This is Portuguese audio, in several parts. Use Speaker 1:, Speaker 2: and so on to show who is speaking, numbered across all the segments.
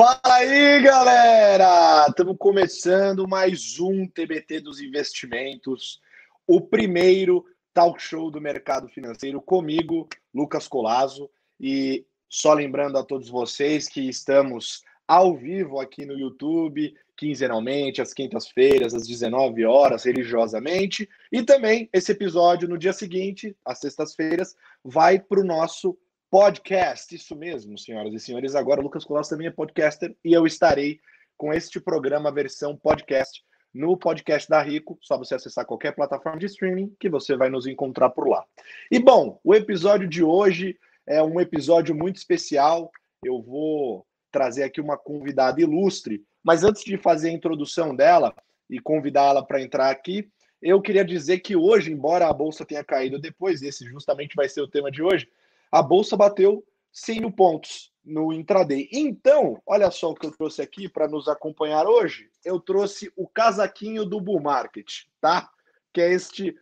Speaker 1: Fala aí, galera! Estamos começando mais um TBT dos Investimentos, o primeiro talk show do mercado financeiro comigo, Lucas Colazo. E só lembrando a todos vocês que estamos ao vivo aqui no YouTube, quinzenalmente, às quintas-feiras, às 19 horas, religiosamente. E também esse episódio no dia seguinte, às sextas-feiras, vai para o nosso podcast. Isso mesmo, senhoras e senhores. Agora, Lucas Colasso também é podcaster e eu estarei com este programa, versão podcast, no podcast da Rico. Só você acessar qualquer plataforma de streaming que você vai nos encontrar por lá. E bom, o episódio de hoje é um episódio muito especial. Eu vou trazer aqui uma convidada ilustre, mas antes de fazer a introdução dela e convidá-la para entrar aqui, eu queria dizer que hoje, embora a bolsa tenha caído depois, esse justamente vai ser o tema de hoje, a bolsa bateu 100 mil pontos no intraday. Então, olha só o que eu trouxe aqui para nos acompanhar hoje. Eu trouxe o casaquinho do bull market, tá? Que é este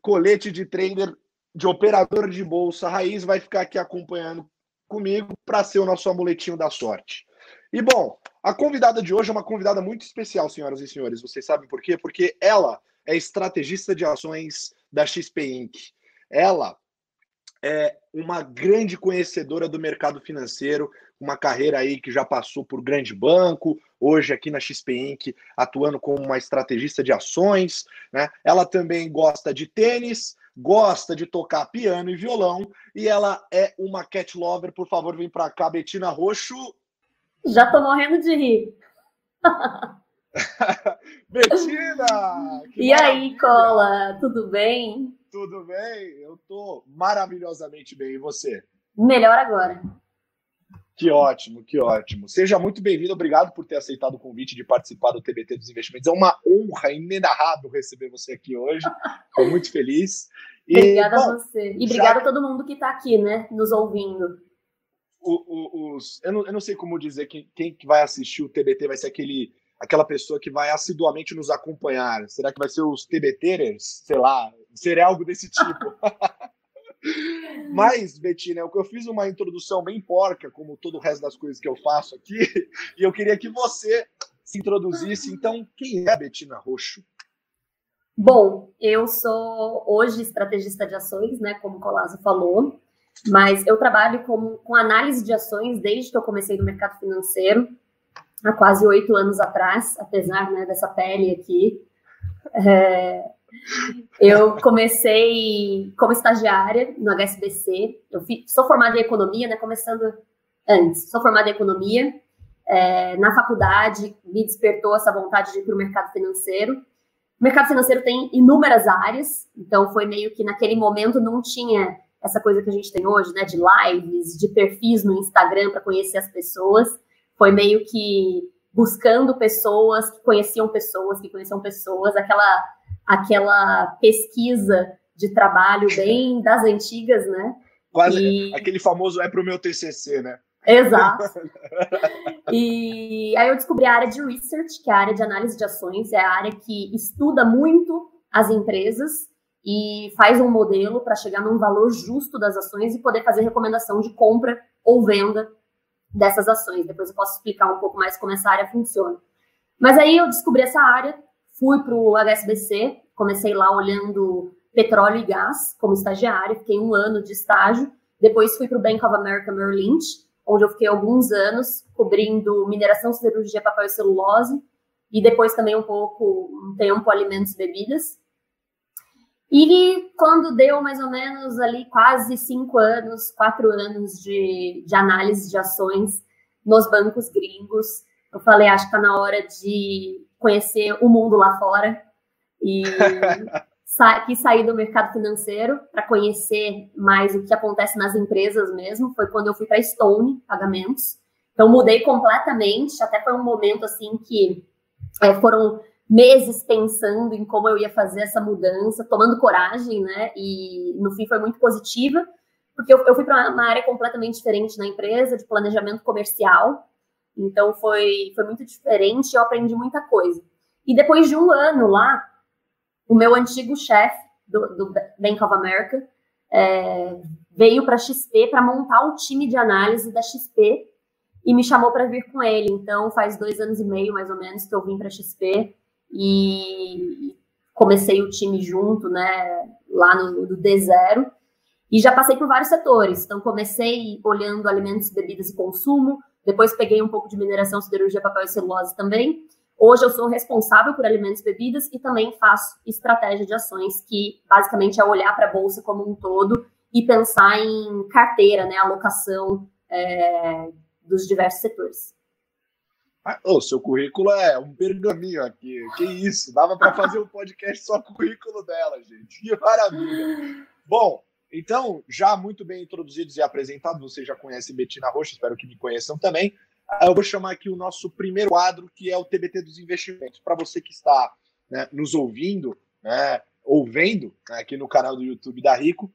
Speaker 1: colete de trader, de operador de bolsa raiz, vai ficar aqui acompanhando comigo para ser o nosso amuletinho da sorte. E bom, a convidada de hoje é uma convidada muito especial, senhoras e senhores. Vocês sabem por quê? Porque ela é estrategista de ações da XP Inc. Ela é uma grande conhecedora do mercado financeiro, uma carreira aí que já passou por grande banco, hoje aqui na XP Inc., atuando como uma estrategista de ações. Né? Ela também gosta de tênis, gosta de tocar piano e violão, e ela é uma cat lover. Por favor, vem para cá, Betina Roxo.
Speaker 2: Já tô morrendo de rir.
Speaker 1: Betina!
Speaker 2: E maravilha. aí, Cola, tudo bem?
Speaker 1: Tudo bem? Tô maravilhosamente bem. E você?
Speaker 2: Melhor agora.
Speaker 1: Que ótimo, que ótimo. Seja muito bem-vindo. Obrigado por ter aceitado o convite de participar do TBT dos Investimentos. É uma honra inenarrável receber você aqui hoje. Estou muito feliz.
Speaker 2: E, obrigada bom, a você. E obrigada já... a todo mundo que está aqui, né, nos ouvindo.
Speaker 1: O, o, os, eu, não, eu não sei como dizer quem, quem vai assistir o TBT vai ser aquele aquela pessoa que vai assiduamente nos acompanhar? Será que vai ser os TBTers? Sei lá, seria algo desse tipo. Mas, Betina, eu fiz uma introdução bem porca, como todo o resto das coisas que eu faço aqui, e eu queria que você se introduzisse. Então, quem é a Betina Roxo?
Speaker 2: Bom, eu sou hoje estrategista de ações, né, como o Colasso falou, mas eu trabalho com, com análise de ações desde que eu comecei no mercado financeiro há quase oito anos atrás, apesar né, dessa pele aqui. É, eu comecei como estagiária no HSBC. Eu sou formada em economia, né? Começando antes, sou formada em economia. É, na faculdade me despertou essa vontade de ir para o mercado financeiro. O mercado financeiro tem inúmeras áreas, então foi meio que naquele momento não tinha essa coisa que a gente tem hoje, né? De lives, de perfis no Instagram para conhecer as pessoas. Foi meio que buscando pessoas que conheciam pessoas, que conheciam pessoas, aquela, aquela pesquisa de trabalho bem das antigas, né?
Speaker 1: Quase e... aquele famoso é para o meu TCC, né?
Speaker 2: Exato. e aí eu descobri a área de research, que é a área de análise de ações, é a área que estuda muito as empresas e faz um modelo para chegar num valor justo das ações e poder fazer recomendação de compra ou venda dessas ações. Depois eu posso explicar um pouco mais como essa área funciona. Mas aí eu descobri essa área, fui para o HSBC, comecei lá olhando petróleo e gás como estagiária, fiquei um ano de estágio. Depois fui para o Bank of America Merrill Lynch, onde eu fiquei alguns anos cobrindo mineração, siderurgia, papel e celulose, e depois também um pouco, um tempo, alimentos e bebidas. E quando deu mais ou menos ali quase cinco anos, quatro anos de, de análise de ações nos bancos gringos, eu falei, acho que está na hora de conhecer o mundo lá fora e sa quis sair do mercado financeiro para conhecer mais o que acontece nas empresas mesmo. Foi quando eu fui para Stone Pagamentos. Então mudei completamente. Até foi um momento assim que é, foram meses pensando em como eu ia fazer essa mudança, tomando coragem, né? E no fim foi muito positiva, porque eu, eu fui para uma área completamente diferente na empresa, de planejamento comercial. Então foi, foi muito diferente, eu aprendi muita coisa. E depois de um ano lá, o meu antigo chefe do, do, Bank of America é, veio para XP para montar o time de análise da XP e me chamou para vir com ele. Então, faz dois anos e meio, mais ou menos, que eu vim para XP e comecei o time junto, né, lá no, no D0. E já passei por vários setores. Então, comecei olhando alimentos, bebidas e consumo, depois peguei um pouco de mineração, siderurgia, papel e celulose também. Hoje eu sou responsável por alimentos e bebidas e também faço estratégia de ações, que basicamente é olhar para a bolsa como um todo e pensar em carteira, né, alocação é, dos diversos setores.
Speaker 1: Ah, o seu currículo é um pergaminho aqui. Que isso? Dava para fazer um podcast só com o currículo dela, gente. Que maravilha. Bom, então, já muito bem introduzidos e apresentados, vocês já conhecem Betina Rocha, espero que me conheçam também. Eu vou chamar aqui o nosso primeiro quadro, que é o TBT dos investimentos. Para você que está né, nos ouvindo, né, ou vendo né, aqui no canal do YouTube da Rico,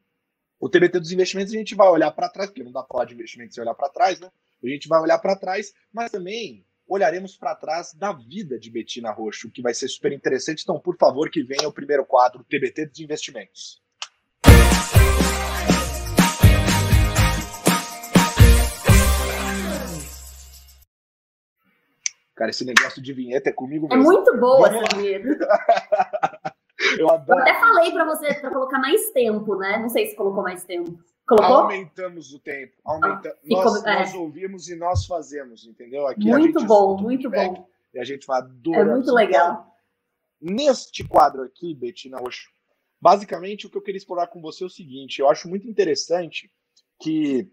Speaker 1: o TBT dos investimentos a gente vai olhar para trás, porque não dá para falar de investimentos sem olhar para trás, né? A gente vai olhar para trás, mas também olharemos para trás da vida de Betina Roxo, que vai ser super interessante. Então, por favor, que venha o primeiro quadro, TBT dos investimentos. Cara, esse negócio de vinheta é comigo
Speaker 2: é mesmo. É muito boa essa vinheta. Eu adoro. Eu até falei para você para colocar mais tempo, né? Não sei se colocou mais tempo. Colocou?
Speaker 1: Aumentamos o tempo. Aumenta... Ah, nós, é. nós, ouvimos e nós fazemos, entendeu?
Speaker 2: Aqui muito bom, muito bom.
Speaker 1: E a gente vai adorar.
Speaker 2: É muito legal.
Speaker 1: Neste quadro aqui, Betina Roxo, basicamente o que eu queria explorar com você é o seguinte: eu acho muito interessante que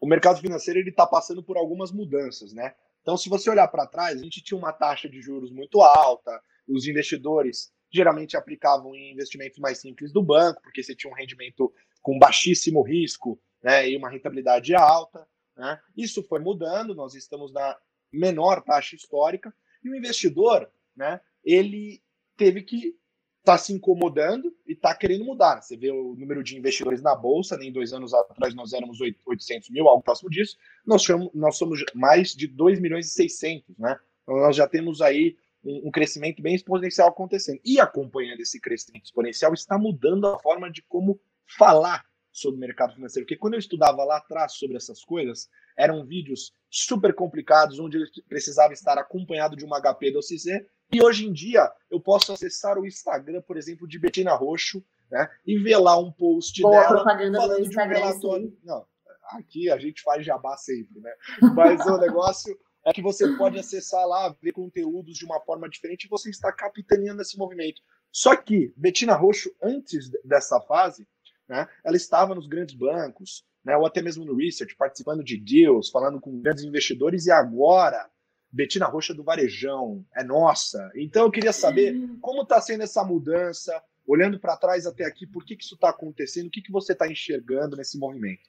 Speaker 1: o mercado financeiro ele está passando por algumas mudanças, né? Então, se você olhar para trás, a gente tinha uma taxa de juros muito alta, os investidores geralmente aplicavam em investimentos mais simples do banco, porque você tinha um rendimento com baixíssimo risco né, e uma rentabilidade alta. Né? Isso foi mudando, nós estamos na menor taxa histórica, e o investidor né, ele teve que estar tá se incomodando e está querendo mudar. Você vê o número de investidores na Bolsa, nem dois anos atrás nós éramos 800 mil, algo próximo disso, nós somos, nós somos mais de 2 milhões e 600, né? Então nós já temos aí um, um, crescimento bem exponencial acontecendo. E acompanhando esse crescimento exponencial, está mudando a forma de como falar sobre o mercado financeiro. Porque quando eu estudava lá atrás sobre essas coisas, eram vídeos super complicados, onde eu precisava estar acompanhado de uma HP do OCC. E hoje em dia eu posso acessar o Instagram, por exemplo, de Betina Roxo, né? E ver lá um post
Speaker 2: Boa
Speaker 1: dela
Speaker 2: propaganda falando do Instagram, de um relatório. Sim.
Speaker 1: Não, aqui a gente faz jabá sempre, né? Mas o negócio é que você pode acessar lá, ver conteúdos de uma forma diferente e você está capitaneando esse movimento. Só que Betina Roxo, antes dessa fase, né, ela estava nos grandes bancos, né, ou até mesmo no research, participando de deals, falando com grandes investidores, e agora Betina Roxa do Varejão, é nossa. Então eu queria saber como está sendo essa mudança, olhando para trás até aqui, por que, que isso está acontecendo, o que, que você está enxergando nesse movimento?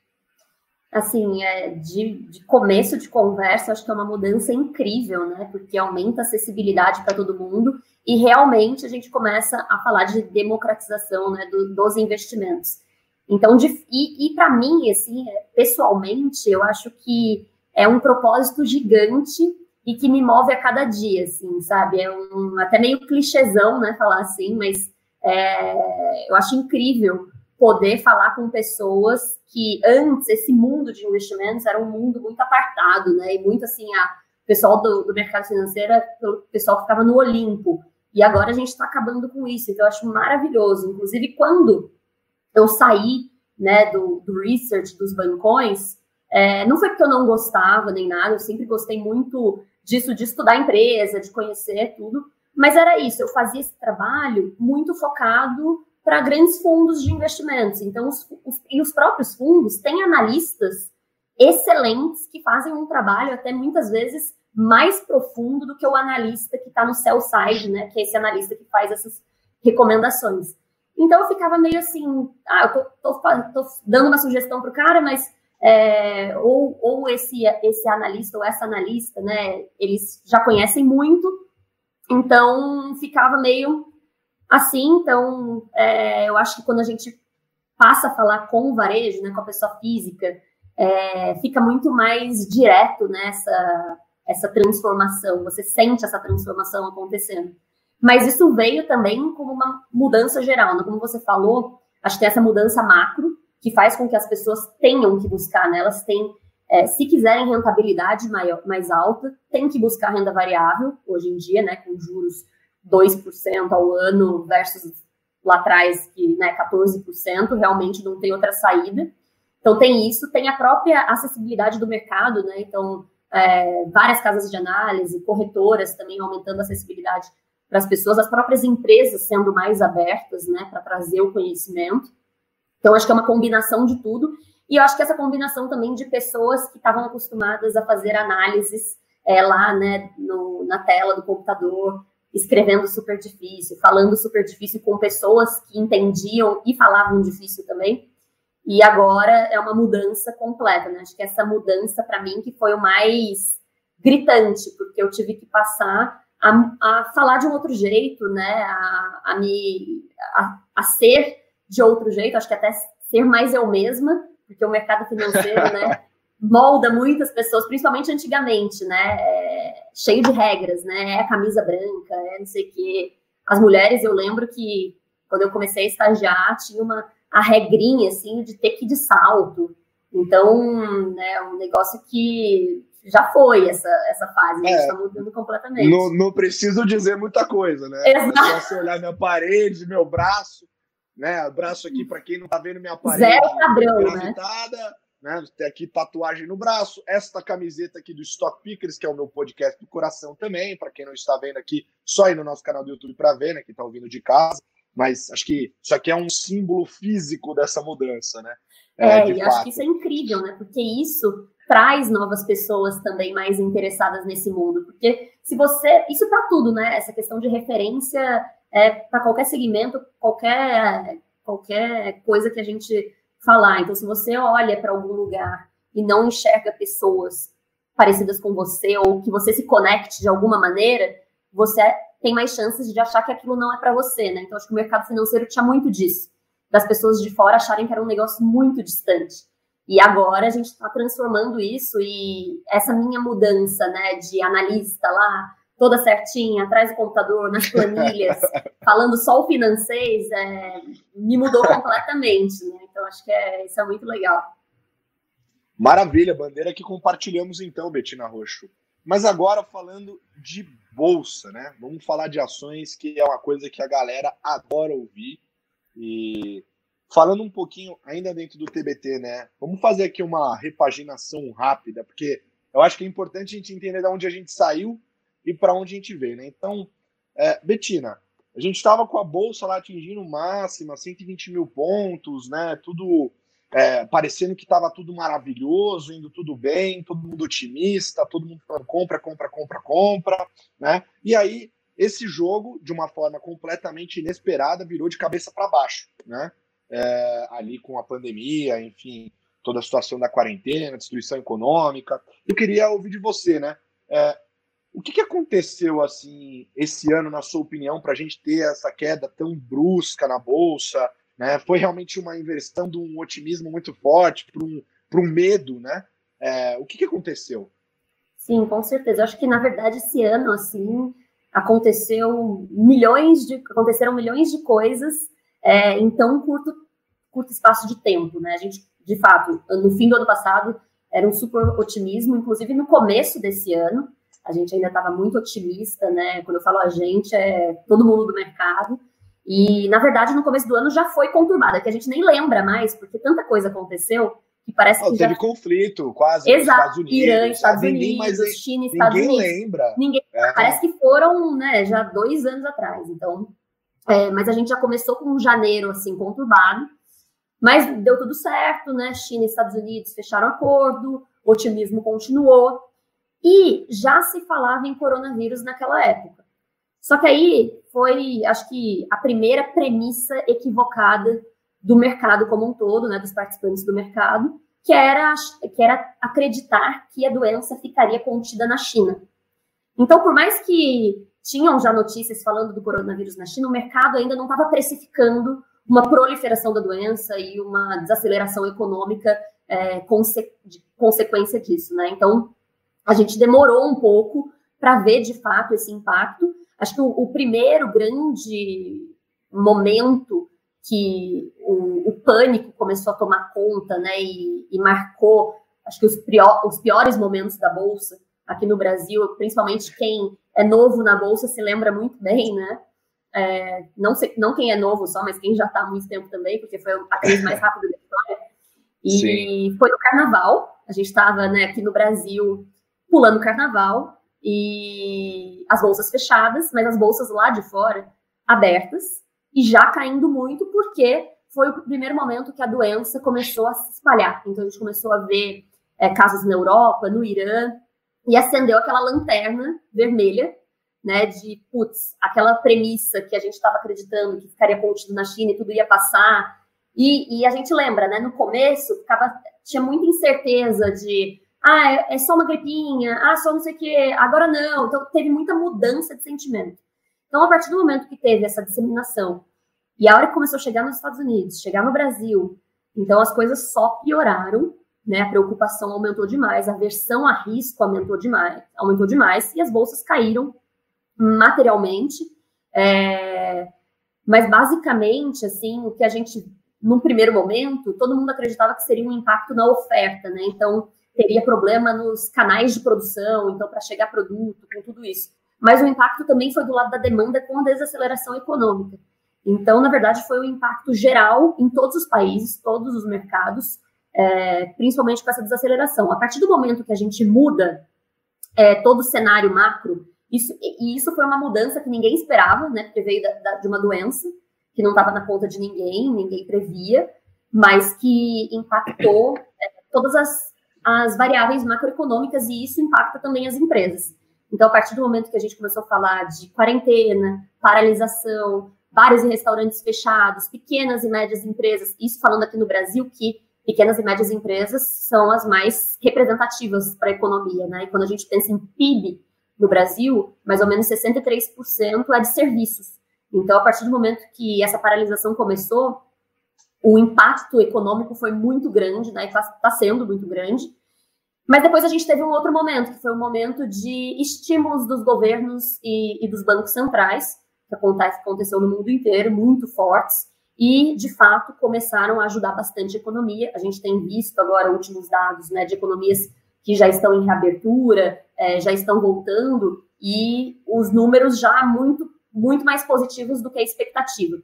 Speaker 2: assim, é, de, de, começo de conversa, acho que é uma mudança incrível, né? Porque aumenta a acessibilidade para todo mundo e realmente a gente começa a falar de democratização né, do, dos investimentos. Então, de, e, e para mim, assim, pessoalmente, eu acho que é um propósito gigante e que me move a cada dia, assim, sabe? É um até meio clichêzão, né, falar assim, mas é, eu acho incrível poder falar com pessoas que antes esse mundo de investimentos era um mundo muito apartado, né? E muito assim, a pessoal do, do mercado financeiro, o pessoal ficava no Olimpo. E agora a gente está acabando com isso, então eu acho maravilhoso. Inclusive, quando eu saí né, do, do research dos bancões, é, não foi porque eu não gostava nem nada, eu sempre gostei muito disso, de estudar a empresa, de conhecer tudo, mas era isso, eu fazia esse trabalho muito focado para grandes fundos de investimentos. Então, os, os, e os próprios fundos têm analistas excelentes que fazem um trabalho até muitas vezes mais profundo do que o analista que está no sell side, né? Que é esse analista que faz essas recomendações. Então eu ficava meio assim, ah, eu tô, tô, tô dando uma sugestão para o cara, mas é, ou, ou esse, esse analista ou essa analista, né? Eles já conhecem muito, então ficava meio assim. Então, é, eu acho que quando a gente passa a falar com o varejo, né, com a pessoa física, é, fica muito mais direto nessa né, essa transformação. Você sente essa transformação acontecendo. Mas isso veio também como uma mudança geral, né? como você falou, acho que essa mudança macro que faz com que as pessoas tenham que buscar, né? elas têm é, se quiserem rentabilidade maior, mais alta, tem que buscar renda variável, hoje em dia, né, com juros 2% ao ano versus lá atrás, que né, 14%, realmente não tem outra saída. Então tem isso, tem a própria acessibilidade do mercado, né? Então, é, várias casas de análise, corretoras também aumentando a acessibilidade para as pessoas, as próprias empresas sendo mais abertas, né, para trazer o conhecimento. Então, acho que é uma combinação de tudo. E eu acho que essa combinação também de pessoas que estavam acostumadas a fazer análises é, lá, né, no, na tela do computador, escrevendo super difícil, falando super difícil com pessoas que entendiam e falavam difícil também. E agora é uma mudança completa, né? Acho que essa mudança, para mim, que foi o mais gritante, porque eu tive que passar a, a falar de um outro jeito, né? A, a me a, a ser de outro jeito, acho que até ser mais eu mesma, porque o mercado financeiro, né, molda muitas pessoas, principalmente antigamente, né, é, cheio de regras, né, é a camisa branca, é não sei o quê. As mulheres, eu lembro que quando eu comecei a estagiar, tinha uma a regrinha, assim, de ter que ir de salto. Então, né, um negócio que já foi essa, essa fase, é, a gente está mudando completamente.
Speaker 1: Não, não preciso dizer muita coisa, né? Exato. É só você olhar minha parede, meu braço, né? Braço aqui, para quem não tá vendo minha parede.
Speaker 2: Zero padrão, né?
Speaker 1: né? Tem aqui tatuagem no braço, esta camiseta aqui do Stock Pickers, que é o meu podcast do coração também, para quem não está vendo aqui, só ir no nosso canal do YouTube para ver, né? Quem está ouvindo de casa. Mas acho que isso aqui é um símbolo físico dessa mudança, né?
Speaker 2: É, é e acho que isso é incrível, né? Porque isso traz novas pessoas também mais interessadas nesse mundo. Porque se você. Isso para tudo, né? Essa questão de referência é, para qualquer segmento, qualquer, qualquer coisa que a gente falar. Então, se você olha para algum lugar e não enxerga pessoas parecidas com você ou que você se conecte de alguma maneira, você tem mais chances de achar que aquilo não é para você, né? Então, acho que o mercado financeiro tinha muito disso, das pessoas de fora acharem que era um negócio muito distante. E agora a gente está transformando isso e essa minha mudança, né, de analista lá, toda certinha, atrás do computador, nas planilhas, falando só o financeiro, é, me mudou completamente, né? Então acho que é, isso é muito legal.
Speaker 1: Maravilha, bandeira que compartilhamos então, Betina Roxo. Mas agora falando de bolsa, né? Vamos falar de ações, que é uma coisa que a galera adora ouvir. E falando um pouquinho ainda dentro do TBT, né? Vamos fazer aqui uma repaginação rápida, porque eu acho que é importante a gente entender de onde a gente saiu e para onde a gente vê, né? Então, é, Betina, a gente estava com a bolsa lá atingindo máxima, 120 mil pontos, né? Tudo é, parecendo que estava tudo maravilhoso, indo tudo bem, todo mundo otimista, todo mundo falando compra, compra, compra, compra, né? E aí esse jogo, de uma forma completamente inesperada, virou de cabeça para baixo, né? É, ali com a pandemia, enfim, toda a situação da quarentena, destruição econômica. Eu queria ouvir de você, né? É, o que, que aconteceu assim esse ano, na sua opinião, para a gente ter essa queda tão brusca na bolsa? Né? Foi realmente uma inversão de um otimismo muito forte para um, um medo, né? É, o que, que aconteceu?
Speaker 2: Sim, com certeza. Eu acho que na verdade esse ano assim aconteceu milhões de aconteceram milhões de coisas é, em tão curto curto espaço de tempo, né? A gente de fato no fim do ano passado era um super otimismo, inclusive no começo desse ano a gente ainda estava muito otimista, né? Quando eu falo a gente, é todo mundo do mercado. E, na verdade, no começo do ano já foi conturbada, que a gente nem lembra mais, porque tanta coisa aconteceu que parece oh, que
Speaker 1: teve
Speaker 2: já...
Speaker 1: conflito quase
Speaker 2: Exato, Estados Unidos, Irã, Estados Unidos, mais... China, Estados
Speaker 1: ninguém
Speaker 2: Unidos.
Speaker 1: lembra.
Speaker 2: Ninguém é. Parece que foram, né, já dois anos atrás. Então, é, mas a gente já começou com um janeiro assim conturbado, mas deu tudo certo, né? China e Estados Unidos fecharam acordo, o otimismo continuou. E já se falava em coronavírus naquela época. Só que aí foi, acho que, a primeira premissa equivocada do mercado como um todo, né, dos participantes do mercado, que era, que era acreditar que a doença ficaria contida na China. Então, por mais que tinham já notícias falando do coronavírus na China, o mercado ainda não estava precificando uma proliferação da doença e uma desaceleração econômica é, conse de consequência disso, né? Então, a gente demorou um pouco para ver de fato esse impacto. Acho que o, o primeiro grande momento que o, o, pânico começou a tomar conta, né, e, e marcou acho que os, prior, os piores momentos da Bolsa aqui no Brasil, principalmente quem é novo na Bolsa se lembra muito bem, né? É, não, sei, não quem é novo só, mas quem já está há muito tempo também, porque foi a crise mais rápida da história. E Sim. foi no carnaval, a gente estava né, aqui no Brasil pulando carnaval, e as bolsas fechadas, mas as bolsas lá de fora abertas, e já caindo muito, porque foi o primeiro momento que a doença começou a se espalhar. Então a gente começou a ver é, casos na Europa, no Irã, e acendeu aquela lanterna vermelha, né, de, putz, aquela premissa que a gente estava acreditando que ficaria contido na China e tudo ia passar. E, e, a gente lembra, né, no começo ficava, tinha muita incerteza de, ah, é, é só uma gripinha, ah, só não sei o quê, agora não. Então teve muita mudança de sentimento. Então, a partir do momento que teve essa disseminação, e a hora que começou a chegar nos Estados Unidos, chegar no Brasil, então as coisas só pioraram né? A preocupação aumentou demais, a aversão a risco aumentou demais, aumentou demais e as bolsas caíram materialmente. É, mas basicamente, assim, o que a gente, num primeiro momento, todo mundo acreditava que seria um impacto na oferta, né? Então teria problema nos canais de produção, então para chegar produto, com tudo isso. Mas o impacto também foi do lado da demanda com a desaceleração econômica. Então, na verdade, foi um impacto geral em todos os países, todos os mercados, é, principalmente com essa desaceleração. A partir do momento que a gente muda é, todo o cenário macro, isso, e isso foi uma mudança que ninguém esperava, né? Porque veio da, da, de uma doença que não estava na conta de ninguém, ninguém previa, mas que impactou é, todas as, as variáveis macroeconômicas e isso impacta também as empresas. Então, a partir do momento que a gente começou a falar de quarentena, paralisação, bares e restaurantes fechados, pequenas e médias empresas, isso falando aqui no Brasil, que pequenas e médias empresas são as mais representativas para a economia, né? E quando a gente pensa em PIB no Brasil, mais ou menos 63% é de serviços. Então, a partir do momento que essa paralisação começou, o impacto econômico foi muito grande, né? Está tá sendo muito grande. Mas depois a gente teve um outro momento, que foi um momento de estímulos dos governos e, e dos bancos centrais, que aconteceu no mundo inteiro, muito fortes, e, de fato, começaram a ajudar bastante a economia. A gente tem visto agora últimos dados né, de economias que já estão em reabertura, é, já estão voltando, e os números já muito, muito mais positivos do que a expectativa.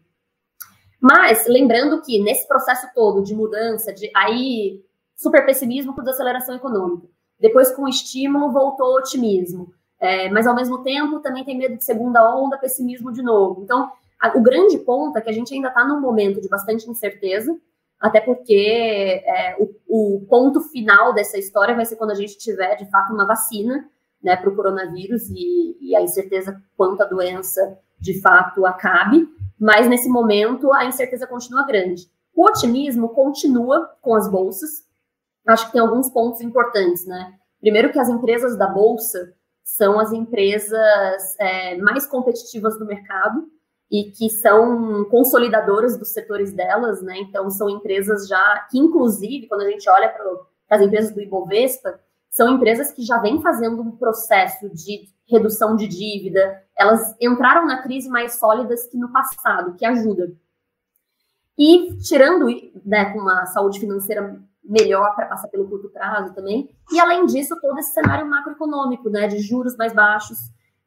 Speaker 2: Mas, lembrando que nesse processo todo de mudança, de aí super pessimismo com desaceleração econômica, depois com estímulo voltou o otimismo, é, mas ao mesmo tempo também tem medo de segunda onda, pessimismo de novo. Então, o grande ponto é que a gente ainda está num momento de bastante incerteza, até porque é, o, o, ponto final dessa história vai ser quando a gente tiver, de fato, uma vacina né, para o coronavírus e, e a incerteza quanto a doença, de fato, acabe. Mas, nesse momento, a incerteza continua grande. O otimismo continua com as bolsas. Acho que tem alguns pontos importantes, né? Primeiro que as empresas da bolsa são as empresas é, mais competitivas do mercado e que são consolidadoras dos setores delas, né? Então, são empresas já que, inclusive, quando a gente olha para as empresas do Ibovespa, são empresas que já vêm fazendo um processo de redução de dívida, elas entraram na crise mais sólidas que no passado, que ajuda. E tirando, né, com uma saúde financeira melhor para passar pelo curto prazo também, e além disso, todo esse cenário macroeconômico, né, de juros mais baixos,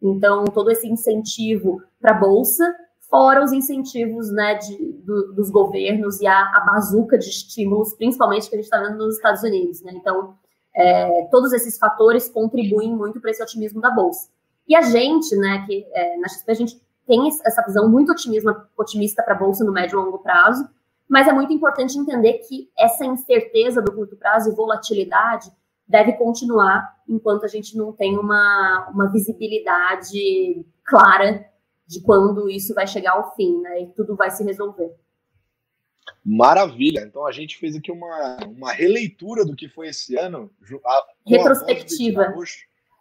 Speaker 2: então todo esse incentivo para a bolsa fora os incentivos né, de, do, dos governos e a, a bazuca de estímulos, principalmente que a gente está vendo nos Estados Unidos. Né? Então, é, todos esses fatores contribuem muito para esse otimismo da Bolsa. E a gente, né, que é, na XP a gente tem essa visão muito otimista, otimista para a Bolsa no médio e longo prazo, mas é muito importante entender que essa incerteza do curto prazo e volatilidade deve continuar enquanto a gente não tem uma, uma visibilidade clara de quando isso vai chegar ao fim, né? E tudo vai se resolver.
Speaker 1: Maravilha! Então a gente fez aqui uma, uma releitura do que foi esse ano.
Speaker 2: Retrospectiva.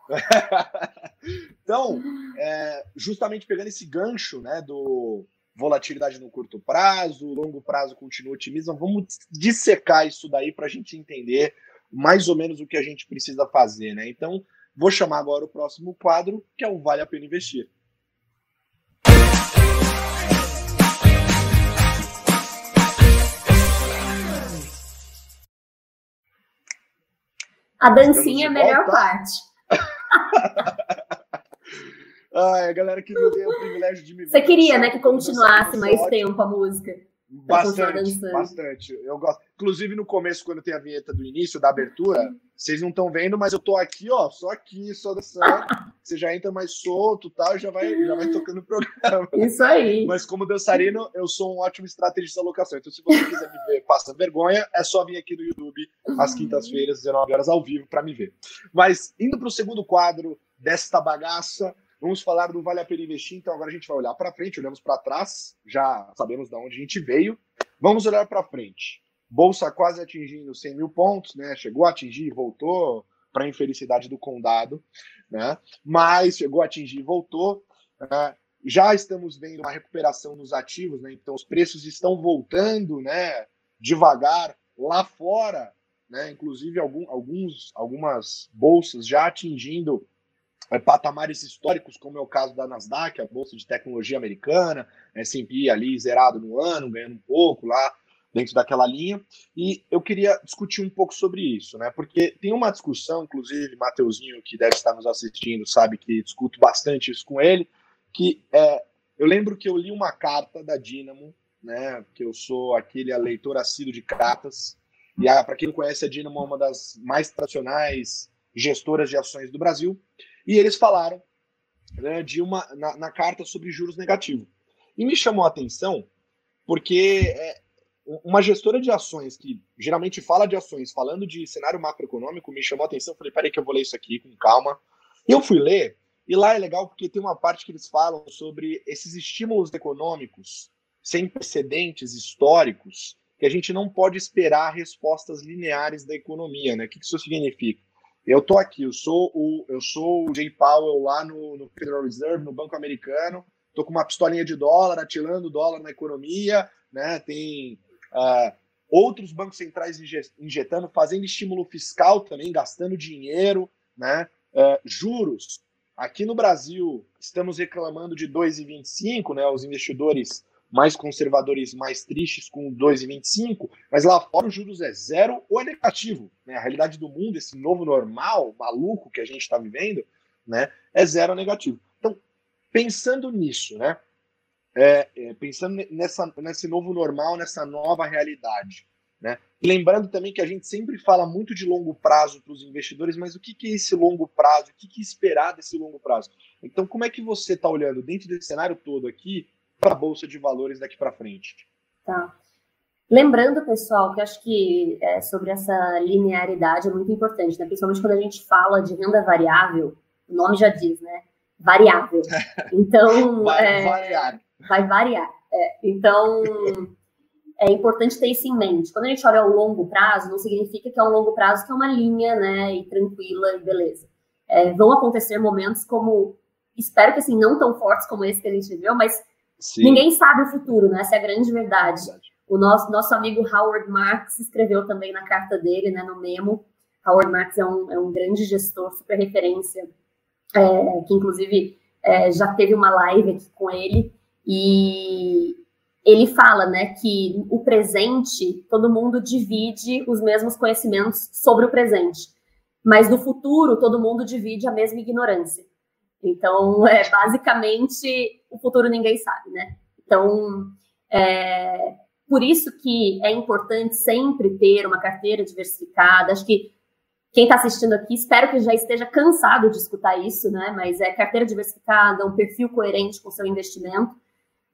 Speaker 1: então, é, justamente pegando esse gancho né, do volatilidade no curto prazo, longo prazo continua otimismo, vamos dissecar isso daí para a gente entender mais ou menos o que a gente precisa fazer. Né? Então, vou chamar agora o próximo quadro, que é o Vale a Pena Investir.
Speaker 2: A dancinha é a melhor parte.
Speaker 1: Ai, a galera que não tem o privilégio de me ver.
Speaker 2: Você queria, né, que continuasse mais ótimo. tempo a música.
Speaker 1: Bastante, bastante. Eu gosto. Inclusive, no começo, quando tem a vinheta do início, da abertura, vocês não estão vendo, mas eu tô aqui, ó, só aqui, só dançando. Você já entra mais solto tal, e já vai, já vai tocando o programa.
Speaker 2: Isso aí.
Speaker 1: Mas como dançarino, eu sou um ótimo estrategista de locação. Então, se você quiser me ver passando vergonha, é só vir aqui no YouTube às quintas-feiras, 19 horas ao vivo, para me ver. Mas, indo para o segundo quadro desta bagaça, Vamos falar do Vale a Pena Investir. Então, agora a gente vai olhar para frente, olhamos para trás, já sabemos de onde a gente veio. Vamos olhar para frente. Bolsa quase atingindo 100 mil pontos, né? Chegou a atingir, voltou para a infelicidade do condado, né? Mas chegou a atingir voltou. Né? Já estamos vendo uma recuperação nos ativos, né? Então, os preços estão voltando, né? Devagar lá fora, né? Inclusive algum, alguns, algumas bolsas já atingindo patamares históricos, como é o caso da Nasdaq, a bolsa de tecnologia americana, S&P ali zerado no ano, ganhando um pouco lá dentro daquela linha. E eu queria discutir um pouco sobre isso, né? Porque tem uma discussão, inclusive, Mateuzinho, que deve estar nos assistindo, sabe que discuto bastante isso com ele, que é, eu lembro que eu li uma carta da Dynamo, né? Que eu sou aquele leitor assíduo de cartas. E para quem não conhece, a Dynamo é uma das mais tradicionais gestoras de ações do Brasil. E eles falaram né, de uma na, na, carta sobre juros negativos. E me chamou a atenção porque é, uma gestora de ações que geralmente fala de ações, falando de cenário macroeconômico, me chamou a atenção. Falei, peraí que eu vou ler isso aqui com calma. E eu fui ler, e lá é legal porque tem uma parte que eles falam sobre esses estímulos econômicos sem precedentes históricos, que a gente não pode esperar respostas lineares da economia, né? O que isso significa? Eu tô aqui, eu sou o, eu sou o Jay Powell lá no, no Federal Reserve, no Banco Americano, tô com uma pistolinha de dólar, atirando dólar na economia, né? Tem uh, outros bancos centrais injetando, fazendo estímulo fiscal também, gastando dinheiro, né? Uh, juros. Aqui no Brasil, estamos reclamando de 2,25, né? Os investidores mais conservadores, mais tristes com 2,25, mas lá fora os juros é zero ou é negativo. Né? A realidade do mundo, esse novo normal, maluco que a gente está vivendo, né, é zero ou negativo. Então, pensando nisso, né, é, é, pensando nessa, nesse novo normal, nessa nova realidade, né, lembrando também que a gente sempre fala muito de longo prazo para os investidores, mas o que, que é esse longo prazo? O que, que esperar desse longo prazo? Então, como é que você está olhando dentro desse cenário todo aqui? Para a Bolsa de Valores daqui para frente.
Speaker 2: Tá. Lembrando, pessoal, que acho que é, sobre essa linearidade é muito importante, né? principalmente quando a gente fala de renda variável, o nome já diz, né? Variável. Então.
Speaker 1: vai é, variar.
Speaker 2: Vai variar. É, então, é importante ter isso em mente. Quando a gente olha ao longo prazo, não significa que é um longo prazo que é uma linha, né? E tranquila e beleza. É, vão acontecer momentos como. Espero que assim, não tão fortes como esse que a gente viveu, mas Sim. Ninguém sabe o futuro, né? Essa é a grande verdade. verdade. O nosso, nosso amigo Howard Marks escreveu também na carta dele, né, no memo. Howard Marks é um, é um grande gestor, super referência, é, que inclusive é, já teve uma live aqui com ele, e ele fala né, que o presente, todo mundo divide os mesmos conhecimentos sobre o presente, mas no futuro, todo mundo divide a mesma ignorância. Então, é, basicamente, o futuro ninguém sabe, né? Então, é, por isso que é importante sempre ter uma carteira diversificada. Acho que quem está assistindo aqui, espero que já esteja cansado de escutar isso, né? Mas é carteira diversificada, um perfil coerente com seu investimento.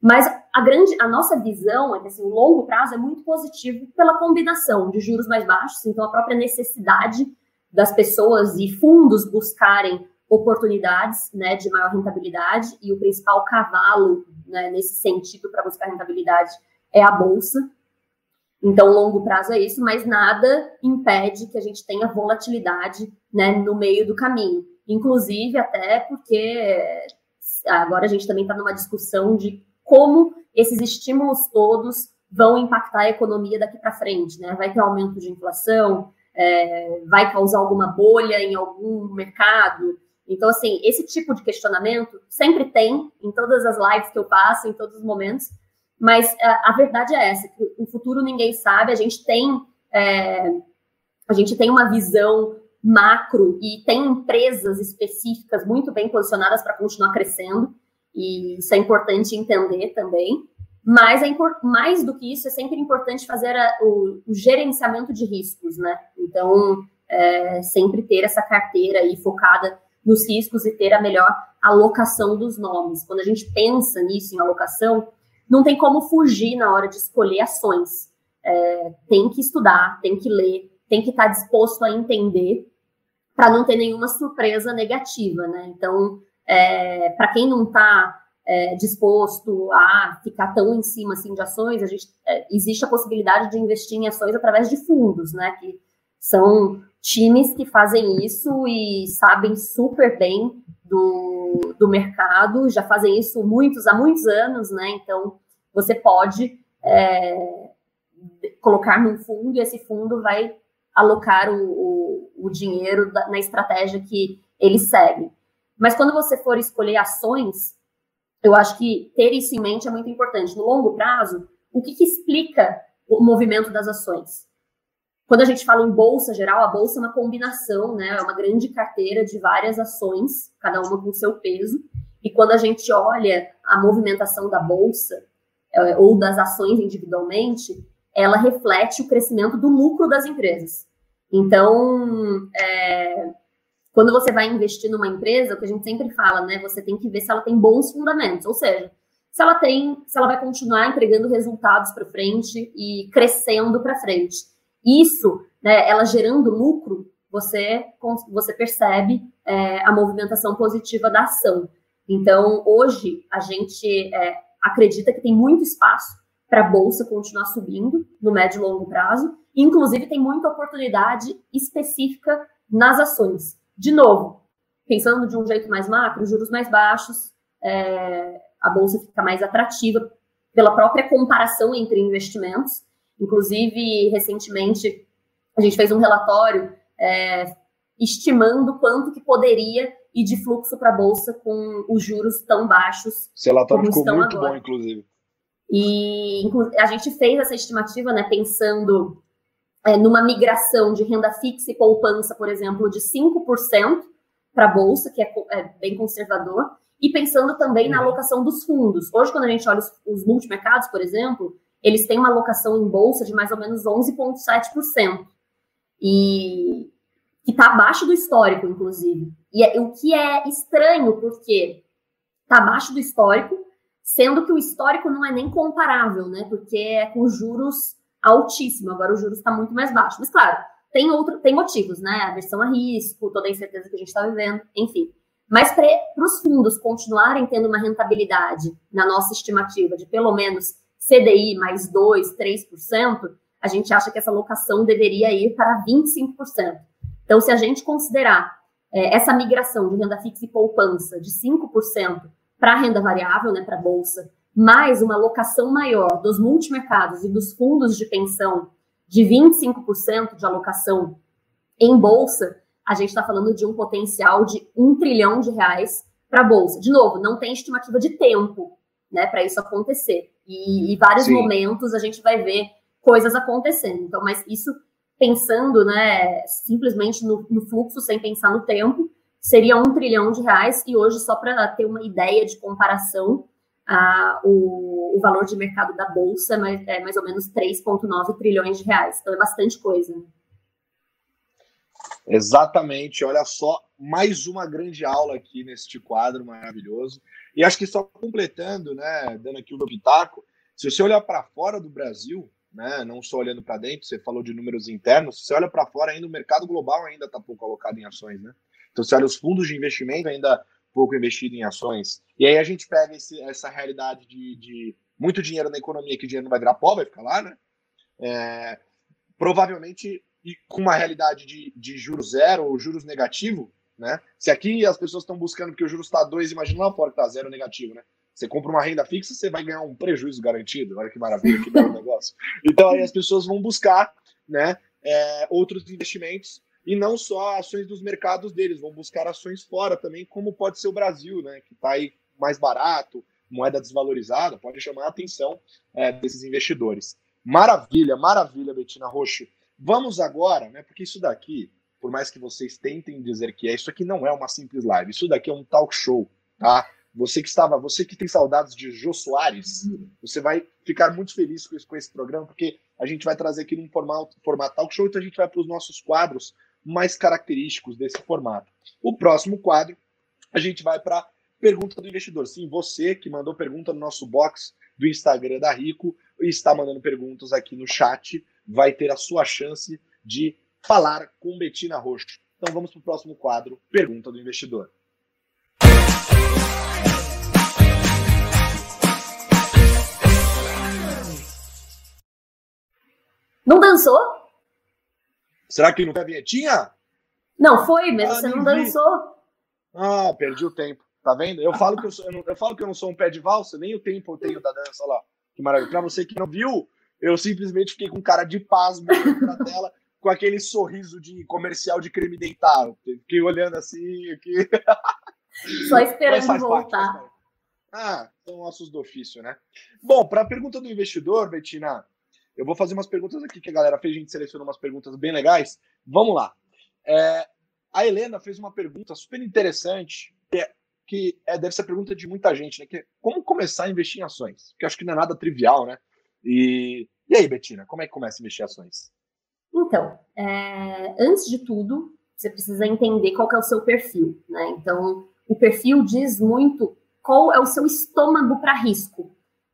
Speaker 2: Mas a grande, a nossa visão é que assim, o longo prazo é muito positivo pela combinação de juros mais baixos, então a própria necessidade das pessoas e fundos buscarem oportunidades né, de maior rentabilidade, e o principal cavalo né, nesse sentido para buscar rentabilidade é a bolsa. Então, longo prazo é isso, mas nada impede que a gente tenha volatilidade né, no meio do caminho. Inclusive, até porque agora a gente também está numa discussão de como esses estímulos todos vão impactar a economia daqui para frente. Né? Vai ter aumento de inflação, é, vai causar alguma bolha em algum mercado, então, assim, esse tipo de questionamento sempre tem em todas as lives que eu faço, em todos os momentos, mas a, é, a verdade é essa, que o futuro ninguém sabe, a gente tem, é, a gente tem uma visão macro e tem empresas específicas muito bem posicionadas para continuar crescendo, e isso é importante entender também. Mas é mais do que isso, é sempre importante fazer a, o, o, gerenciamento de riscos, né? Então, é, sempre ter essa carteira aí focada nos riscos e ter a melhor alocação dos nomes. Quando a gente pensa nisso, em alocação, não tem como fugir na hora de escolher ações. É, tem que estudar, tem que ler, tem que estar disposto a entender para não ter nenhuma surpresa negativa, né? Então, é, para quem não está é, disposto a ficar tão em cima assim de ações, a gente, é, existe a possibilidade de investir em ações através de fundos, né? Que são times que fazem isso e sabem super bem do, do mercado, já fazem isso muitos há muitos anos, né? Então você pode é, colocar num fundo e esse fundo vai alocar o, o, o dinheiro da, na estratégia que ele segue. Mas quando você for escolher ações, eu acho que ter isso em mente é muito importante. No longo prazo, o que, que explica o movimento das ações? Quando a gente fala em bolsa geral, a bolsa é uma combinação, né? É uma grande carteira de várias ações, cada uma com seu peso. E quando a gente olha a movimentação da bolsa é, ou das ações individualmente, ela reflete o crescimento do lucro das empresas. Então, é, quando você vai investir numa empresa, o que a gente sempre fala, né? Você tem que ver se ela tem bons fundamentos, ou seja, se ela tem, se ela vai continuar entregando resultados para frente e crescendo para frente. Isso, né, ela gerando lucro, você, você percebe é, a movimentação positiva da ação. Então, hoje, a gente é, acredita que tem muito espaço para a bolsa continuar subindo no médio e longo prazo. Inclusive, tem muita oportunidade específica nas ações. De novo, pensando de um jeito mais macro, juros mais baixos, é, a bolsa fica mais atrativa pela própria comparação entre investimentos. Inclusive, recentemente, a gente fez um relatório é, estimando quanto que poderia ir de fluxo para a Bolsa com os juros tão baixos.
Speaker 1: Esse relatório ficou muito agora. bom, inclusive.
Speaker 2: E a gente fez essa estimativa, né, pensando é, numa migração de renda fixa e poupança, por exemplo, de 5% para a Bolsa, que é, é, bem conservador, e pensando também uhum. na alocação dos fundos. Hoje, quando a gente olha os, os multimercados, por exemplo, eles têm uma alocação em bolsa de mais ou menos 11,7%. E que está abaixo do histórico, inclusive. E é, o que é estranho, porque está abaixo do histórico, sendo que o histórico não é nem comparável, né? Porque é com juros altíssimos. Agora o juros está muito mais baixo. Mas, claro, tem, outro, tem motivos, né? A versão a risco, toda a incerteza que a gente está vivendo, enfim. Mas para os fundos continuarem tendo uma rentabilidade, na nossa estimativa, de pelo menos CDI mais 2, 3%, a gente acha que essa locação deveria ir para 25%. Então, se a gente considerar é, essa migração de renda fixa e poupança de 5% para renda variável, né, para a bolsa, mais uma locação maior dos multimercados e dos fundos de pensão de 25% de alocação em bolsa, a gente está falando de um potencial de um trilhão de reais para a bolsa. De novo, não tem estimativa de tempo, né, para isso acontecer. E, e vários Sim. momentos a gente vai ver coisas acontecendo. Então, mas isso pensando, né, simplesmente no, no fluxo, sem pensar no tempo, seria um trilhão de reais. E hoje, só para ter uma ideia de comparação, a, o, o, valor de mercado da bolsa é mais, é mais ou menos 3,9 trilhões de reais. Então, é bastante coisa. Né?
Speaker 1: Exatamente. Olha só, mais uma grande aula aqui neste quadro maravilhoso. E acho que só completando, né, dando aqui o meu pitaco, se você olhar para fora do Brasil, né, não só olhando para dentro, você falou de números internos, se você olha para fora ainda, o mercado global ainda está pouco alocado em ações, né? Então, você olha os fundos de investimento ainda pouco investido em ações. E aí a gente pega esse, essa realidade de, de, muito dinheiro na economia, que o dinheiro não vai virar pó, vai ficar lá, né? É, provavelmente com uma realidade de, de juros zero ou juros negativo, né? Se aqui as pessoas estão buscando que o juros está 2, imagina lá fora que está zero negativo, né? Você compra uma renda fixa, você vai ganhar um prejuízo garantido. Olha que maravilha, que belo negócio. Então aí as pessoas vão buscar né, é, outros investimentos e não só ações dos mercados deles, vão buscar ações fora também, como pode ser o Brasil, né? Que está aí mais barato, moeda desvalorizada, pode chamar a atenção é, desses investidores. Maravilha, maravilha, Betina Roxo. Vamos agora, né? Porque isso daqui por mais que vocês tentem dizer que é, isso aqui não é uma simples live. Isso daqui é um talk show, tá? Você que estava, você que tem saudades de Jô Soares, você vai ficar muito feliz com esse, com esse programa, porque a gente vai trazer aqui num formato, formato talk show, então a gente vai para os nossos quadros mais característicos desse formato. O próximo quadro, a gente vai para pergunta do investidor. Sim, você que mandou pergunta no nosso box do Instagram da Rico e está mandando perguntas aqui no chat, vai ter a sua chance de falar com Betina Roxo. Então vamos para o próximo quadro, pergunta do investidor.
Speaker 2: Não dançou?
Speaker 1: Será que não tem a vinhetinha?
Speaker 2: Não foi, mas ah, você não dançou.
Speaker 1: Ah, perdi o tempo. Tá vendo? Eu falo que eu, sou, eu, não, eu, falo que eu não sou um pé de valsa, nem o tempo eu tenho da dança lá. Que maravilha. Pra você que não viu, eu simplesmente fiquei com cara de pasmo na tela, com aquele sorriso de comercial de creme dental. Fiquei olhando assim, aqui.
Speaker 2: Só esperando voltar.
Speaker 1: Parte, ah, são ossos do ofício, né? Bom, para a pergunta do investidor, Betina, eu vou fazer umas perguntas aqui que a galera fez, a gente selecionou umas perguntas bem legais. Vamos lá. É, a Helena fez uma pergunta super interessante, que, é, que é, deve ser a pergunta de muita gente, né? Que é como começar a investir em ações? Que acho que não é nada trivial, né? E, e aí, Betina, como é que começa a investir em ações?
Speaker 2: Então, é, antes de tudo, você precisa entender qual é o seu perfil, né? Então, o perfil diz muito qual é o seu estômago para risco.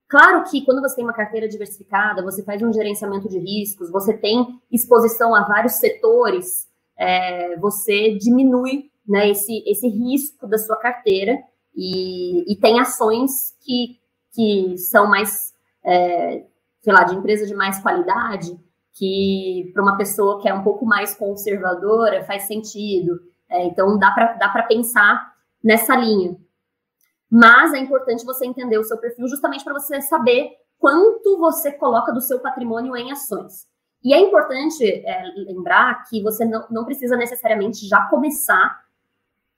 Speaker 2: Claro que quando você tem uma carteira diversificada, você faz um gerenciamento de riscos, você tem exposição a vários setores, é, você diminui né, esse, esse risco da sua carteira e, e tem ações que, que são mais, é, sei lá, de empresa de mais qualidade, que para uma pessoa que é um pouco mais conservadora faz sentido. É, então dá para pensar nessa linha. Mas é importante você entender o seu perfil justamente para você saber quanto você coloca do seu patrimônio em ações. E é importante é, lembrar que você não, não precisa necessariamente já começar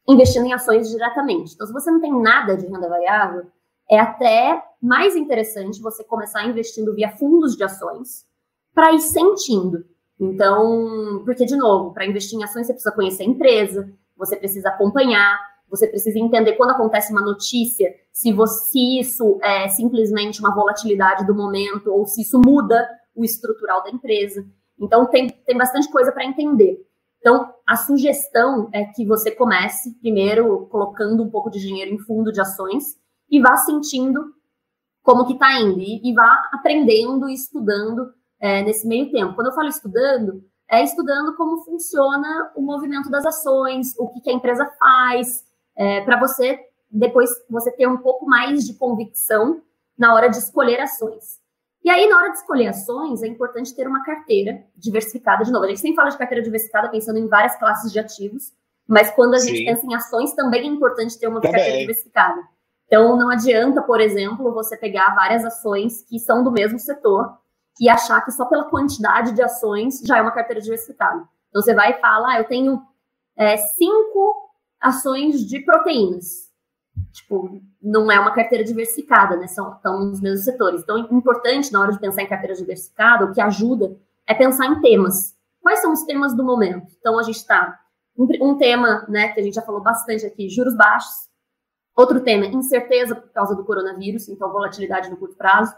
Speaker 2: investindo em ações diretamente. Então, se você não tem nada de renda variável, é até mais interessante você começar investindo via fundos de ações para ir sentindo. Então, porque, de novo, para investir em ações você precisa conhecer a empresa, você precisa acompanhar, você precisa entender quando acontece uma notícia, se, você, se isso é simplesmente uma volatilidade do momento ou se isso muda o estrutural da empresa. Então, tem, tem bastante coisa para entender. Então, a sugestão é que você comece primeiro colocando um pouco de dinheiro em fundo de ações e vá sentindo como que está indo e, e, vá aprendendo e estudando é, nesse meio tempo. Quando eu falo estudando, é estudando como funciona o movimento das ações, o que, que a empresa faz, é, para você depois você ter um pouco mais de convicção na hora de escolher ações. E aí, na hora de escolher ações, é importante ter uma carteira diversificada. De novo, a gente sempre fala de carteira diversificada pensando em várias classes de ativos, mas quando a Sim. gente pensa em ações, também é importante ter uma também. carteira diversificada. Então, não adianta, por exemplo, você pegar várias ações que são do mesmo setor e achar que só pela quantidade de ações já é uma carteira diversificada. Então, você vai e fala, ah, eu tenho é, cinco ações de proteínas. Tipo, não é uma carteira diversificada, né? São, estão nos mesmos setores. Então, é importante na hora de pensar em carteira diversificada, o que ajuda é pensar em temas. Quais são os temas do momento? Então, a gente está. Um, tema, né, que a gente já falou bastante aqui, juros baixos. Outro tema, incerteza por causa do coronavírus, então volatilidade no curto prazo.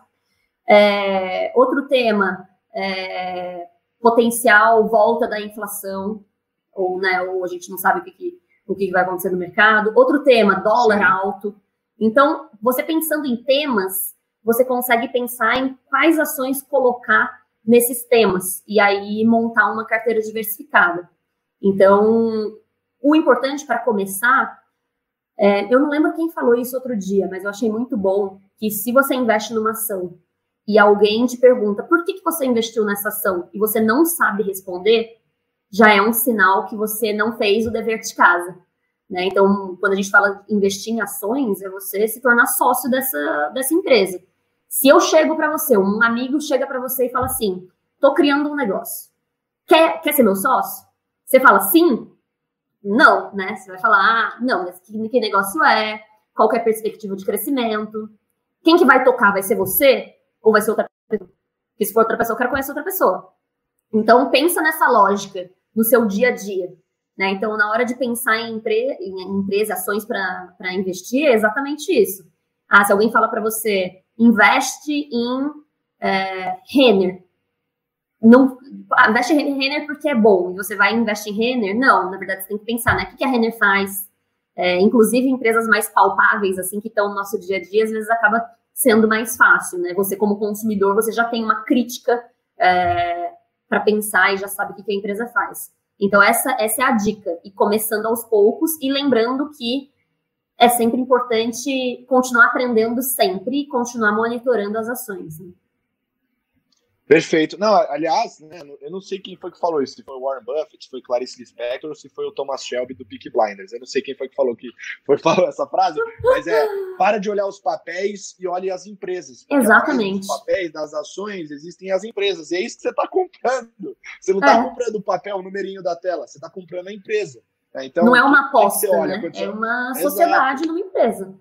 Speaker 2: É, outro tema, é, potencial volta da inflação, ou, né, ou a gente não sabe o que, que o que vai acontecer no mercado. Outro tema, dólar Sim. alto. Então, você pensando em temas, você consegue pensar em quais ações colocar nesses temas e aí montar uma carteira diversificada. Então, o importante para começar, é, eu não lembro quem falou isso outro dia, mas eu achei muito bom que se você investe numa ação e alguém te pergunta por que, que você investiu nessa ação e você não sabe responder, já é um sinal que você não fez o dever de casa. Né? Então, quando a gente fala investir em ações, é você se tornar sócio dessa, dessa empresa. Se eu chego para você, um amigo chega para você e fala assim: estou criando um negócio. Quer, quer ser meu sócio? Você fala sim? Não, né? Você vai falar, ah, não, que, que negócio é? Qual é a perspectiva de crescimento? Quem que vai tocar? Vai ser você? Ou vai ser outra pessoa? Porque se for outra pessoa, eu quero conhecer outra pessoa. Então, pensa nessa lógica no seu dia a dia. Né? Então, na hora de pensar em, empre em empresa, ações para investir, é exatamente isso. Ah, se alguém fala para você, investe em é, Renner. Não, ah, investe em Renner porque é bom, e você vai investir em Renner? Não, na verdade, você tem que pensar, né? O que, que a Renner faz? É, inclusive, empresas mais palpáveis, assim, que estão no nosso dia a dia, às vezes acaba sendo mais fácil, né? Você, como consumidor, você já tem uma crítica é, para pensar e já sabe o que, que a empresa faz. Então, essa, essa é a dica. E começando aos poucos e lembrando que é sempre importante continuar aprendendo sempre e continuar monitorando as ações. Né?
Speaker 1: Perfeito. Não, aliás, né, eu não sei quem foi que falou isso, se foi o Warren Buffett, se foi Clarice Lispector ou se foi o Thomas Shelby do Peak Blinders. Eu não sei quem foi que falou que foi falou essa frase, mas é para de olhar os papéis e olhe as empresas.
Speaker 2: Exatamente.
Speaker 1: Os papéis das ações existem as empresas. E é isso que você está comprando. Você não está é. comprando o papel, o numerinho da tela, você está comprando a empresa.
Speaker 2: É, então, não é uma aposta, né? É uma sociedade Exato. numa empresa.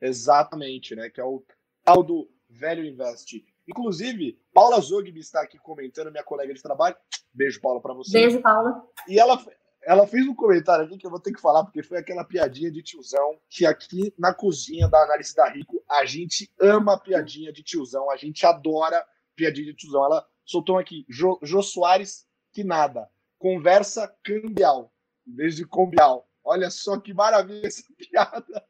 Speaker 1: Exatamente, né? Que é o tal do velho investe. Inclusive, Paula Zogby está aqui comentando, minha colega de trabalho. Beijo, Paula, para você.
Speaker 2: Beijo, Paula.
Speaker 1: E ela, ela fez um comentário aqui que eu vou ter que falar, porque foi aquela piadinha de tiozão, que aqui na cozinha da análise da Rico, a gente ama piadinha de tiozão, a gente adora piadinha de tiozão. Ela soltou aqui, Jô, Jô Soares, que nada. Conversa cambial, em vez de combial. Olha só que maravilha essa piada.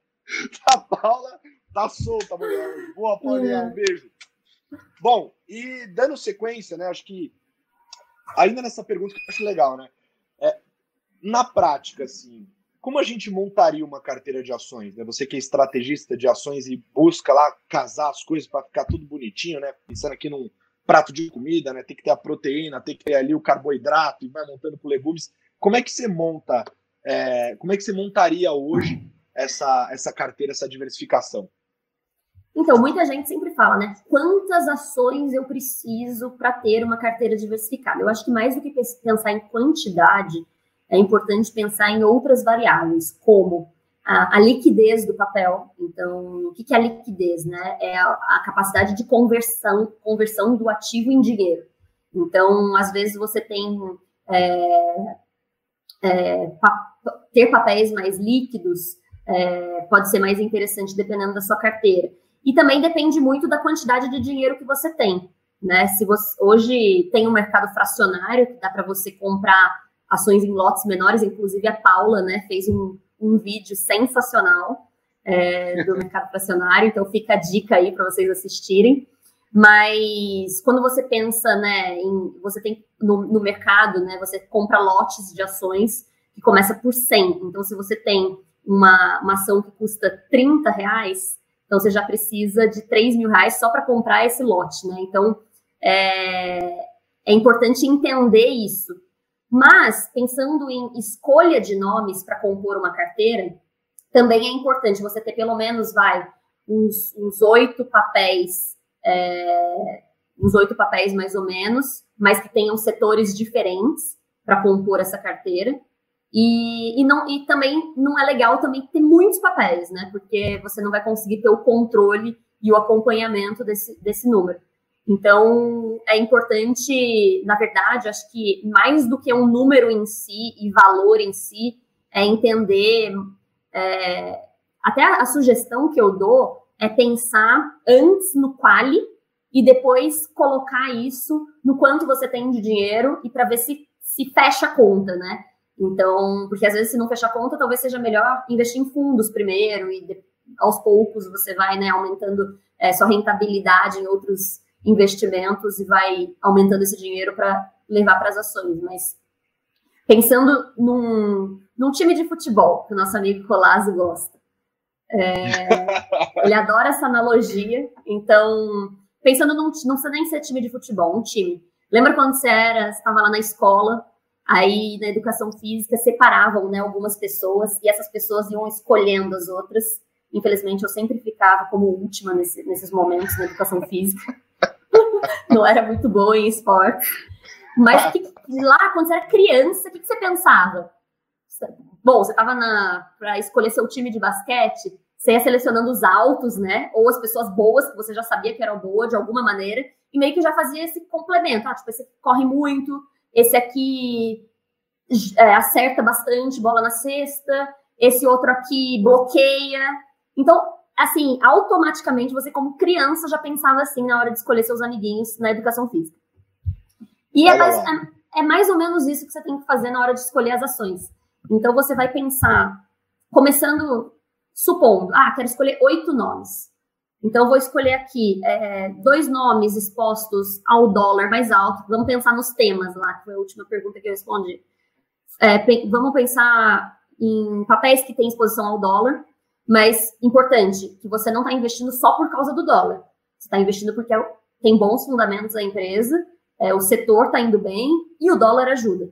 Speaker 1: A Paula tá solta, mulher. Boa, Paulinha, um beijo. Bom, e dando sequência, né? Acho que ainda nessa pergunta que eu acho legal, né? É, na prática, assim, como a gente montaria uma carteira de ações? Né? Você que é estrategista de ações e busca lá casar as coisas para ficar tudo bonitinho, né? Pensando aqui num prato de comida, né? Tem que ter a proteína, tem que ter ali o carboidrato e vai montando com legumes. Como é que você monta? É, como é que você montaria hoje essa, essa carteira, essa diversificação?
Speaker 2: Então, muita gente sempre fala, né? Quantas ações eu preciso para ter uma carteira diversificada? Eu acho que mais do que pensar em quantidade, é importante pensar em outras variáveis, como a, a liquidez do papel. Então, o que, que é a liquidez, né? É a, a, capacidade de conversão, conversão do ativo em dinheiro. Então, às vezes você tem é, é, pa, ter papéis mais líquidos é, pode ser mais interessante dependendo da sua carteira. E também depende muito da quantidade de dinheiro que você tem. Né? Se você hoje tem um mercado fracionário que dá para você comprar ações em lotes menores, inclusive a Paula né, fez um, um vídeo sensacional é, do mercado fracionário, então fica a dica aí para vocês assistirem. Mas quando você pensa, né, em você tem no, no, mercado, né, você compra lotes de ações que começa por 100. Então, se você tem uma, uma ação que custa 30 reais, então, você já precisa de 3 mil reais só para comprar esse lote, né? Então, é, é importante entender isso. Mas, pensando em escolha de nomes para compor uma carteira, também é importante você ter pelo menos, vai, uns oito papéis, é, uns oito papéis mais ou menos, mas que tenham setores diferentes para compor essa carteira. E, e, não, e também não é legal também ter muitos papéis, né? Porque você não vai conseguir ter o controle e o acompanhamento desse, desse número. Então, é importante, na verdade, acho que mais do que um número em si e valor em si, é entender. É, até a, a sugestão que eu dou é pensar antes no quali e depois colocar isso no quanto você tem de dinheiro e para ver se, se fecha a conta, né? Então, porque às vezes se não fechar conta, talvez seja melhor investir em fundos primeiro e de, aos poucos você vai né, aumentando é, sua rentabilidade em outros investimentos e vai aumentando esse dinheiro para levar para as ações. Mas pensando num, num, time de futebol, que o nosso amigo Colazzi gosta. É, ele adora essa analogia. Então, pensando num, não precisa nem ser time de futebol, um time. Lembra quando você era, estava lá na escola Aí, na educação física, separavam né, algumas pessoas e essas pessoas iam escolhendo as outras. Infelizmente, eu sempre ficava como última nesse, nesses momentos na educação física. Não era muito boa em esporte. Mas que, lá, quando você era criança, o que, que você pensava? Bom, você estava para escolher seu time de basquete, você ia selecionando os altos, né? Ou as pessoas boas, que você já sabia que eram boas de alguma maneira, e meio que já fazia esse complemento. Ah, tipo, esse corre muito, esse aqui é, acerta bastante bola na cesta, esse outro aqui bloqueia. Então, assim, automaticamente você, como criança, já pensava assim na hora de escolher seus amiguinhos na educação física. E é mais, é, é mais ou menos isso que você tem que fazer na hora de escolher as ações. Então, você vai pensar, começando, supondo, ah, quero escolher oito nomes. Então, vou escolher aqui é, dois nomes expostos ao dólar mais alto. Vamos pensar nos temas lá, que foi a última pergunta que eu respondi. É, pe vamos pensar em papéis que têm exposição ao dólar, mas importante, que você não está investindo só por causa do dólar. Você está investindo porque é tem bons fundamentos a empresa, é, o setor está indo bem e o dólar ajuda.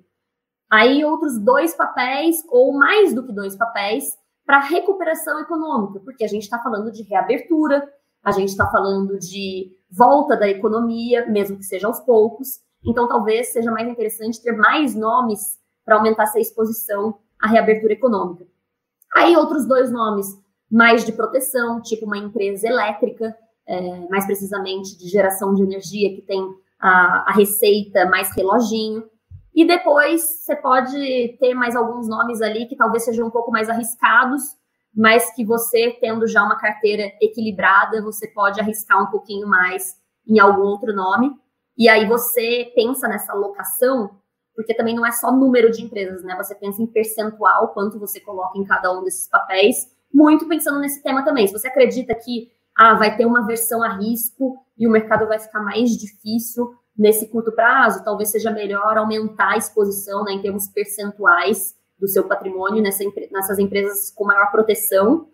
Speaker 2: Aí, outros dois papéis, ou mais do que dois papéis, para recuperação econômica, porque a gente está falando de reabertura, a gente está falando de volta da economia, mesmo que seja aos poucos. Então, talvez seja mais interessante ter mais nomes para aumentar essa exposição à reabertura econômica. Aí, outros dois nomes mais de proteção, tipo uma empresa elétrica, é, mais precisamente de geração de energia, que tem a, a receita mais reloginho. E depois você pode ter mais alguns nomes ali que talvez sejam um pouco mais arriscados, mas que você, tendo já uma carteira equilibrada, você pode arriscar um pouquinho mais em algum outro nome. E aí você pensa nessa locação, porque também não é só número de empresas, né? Você pensa em percentual, quanto você coloca em cada um desses papéis, muito pensando nesse tema também. Se você acredita que ah, vai ter uma versão a risco e o mercado vai ficar mais difícil nesse curto prazo, talvez seja melhor aumentar a exposição né, em termos percentuais do seu patrimônio nessa, nessas empresas com maior proteção.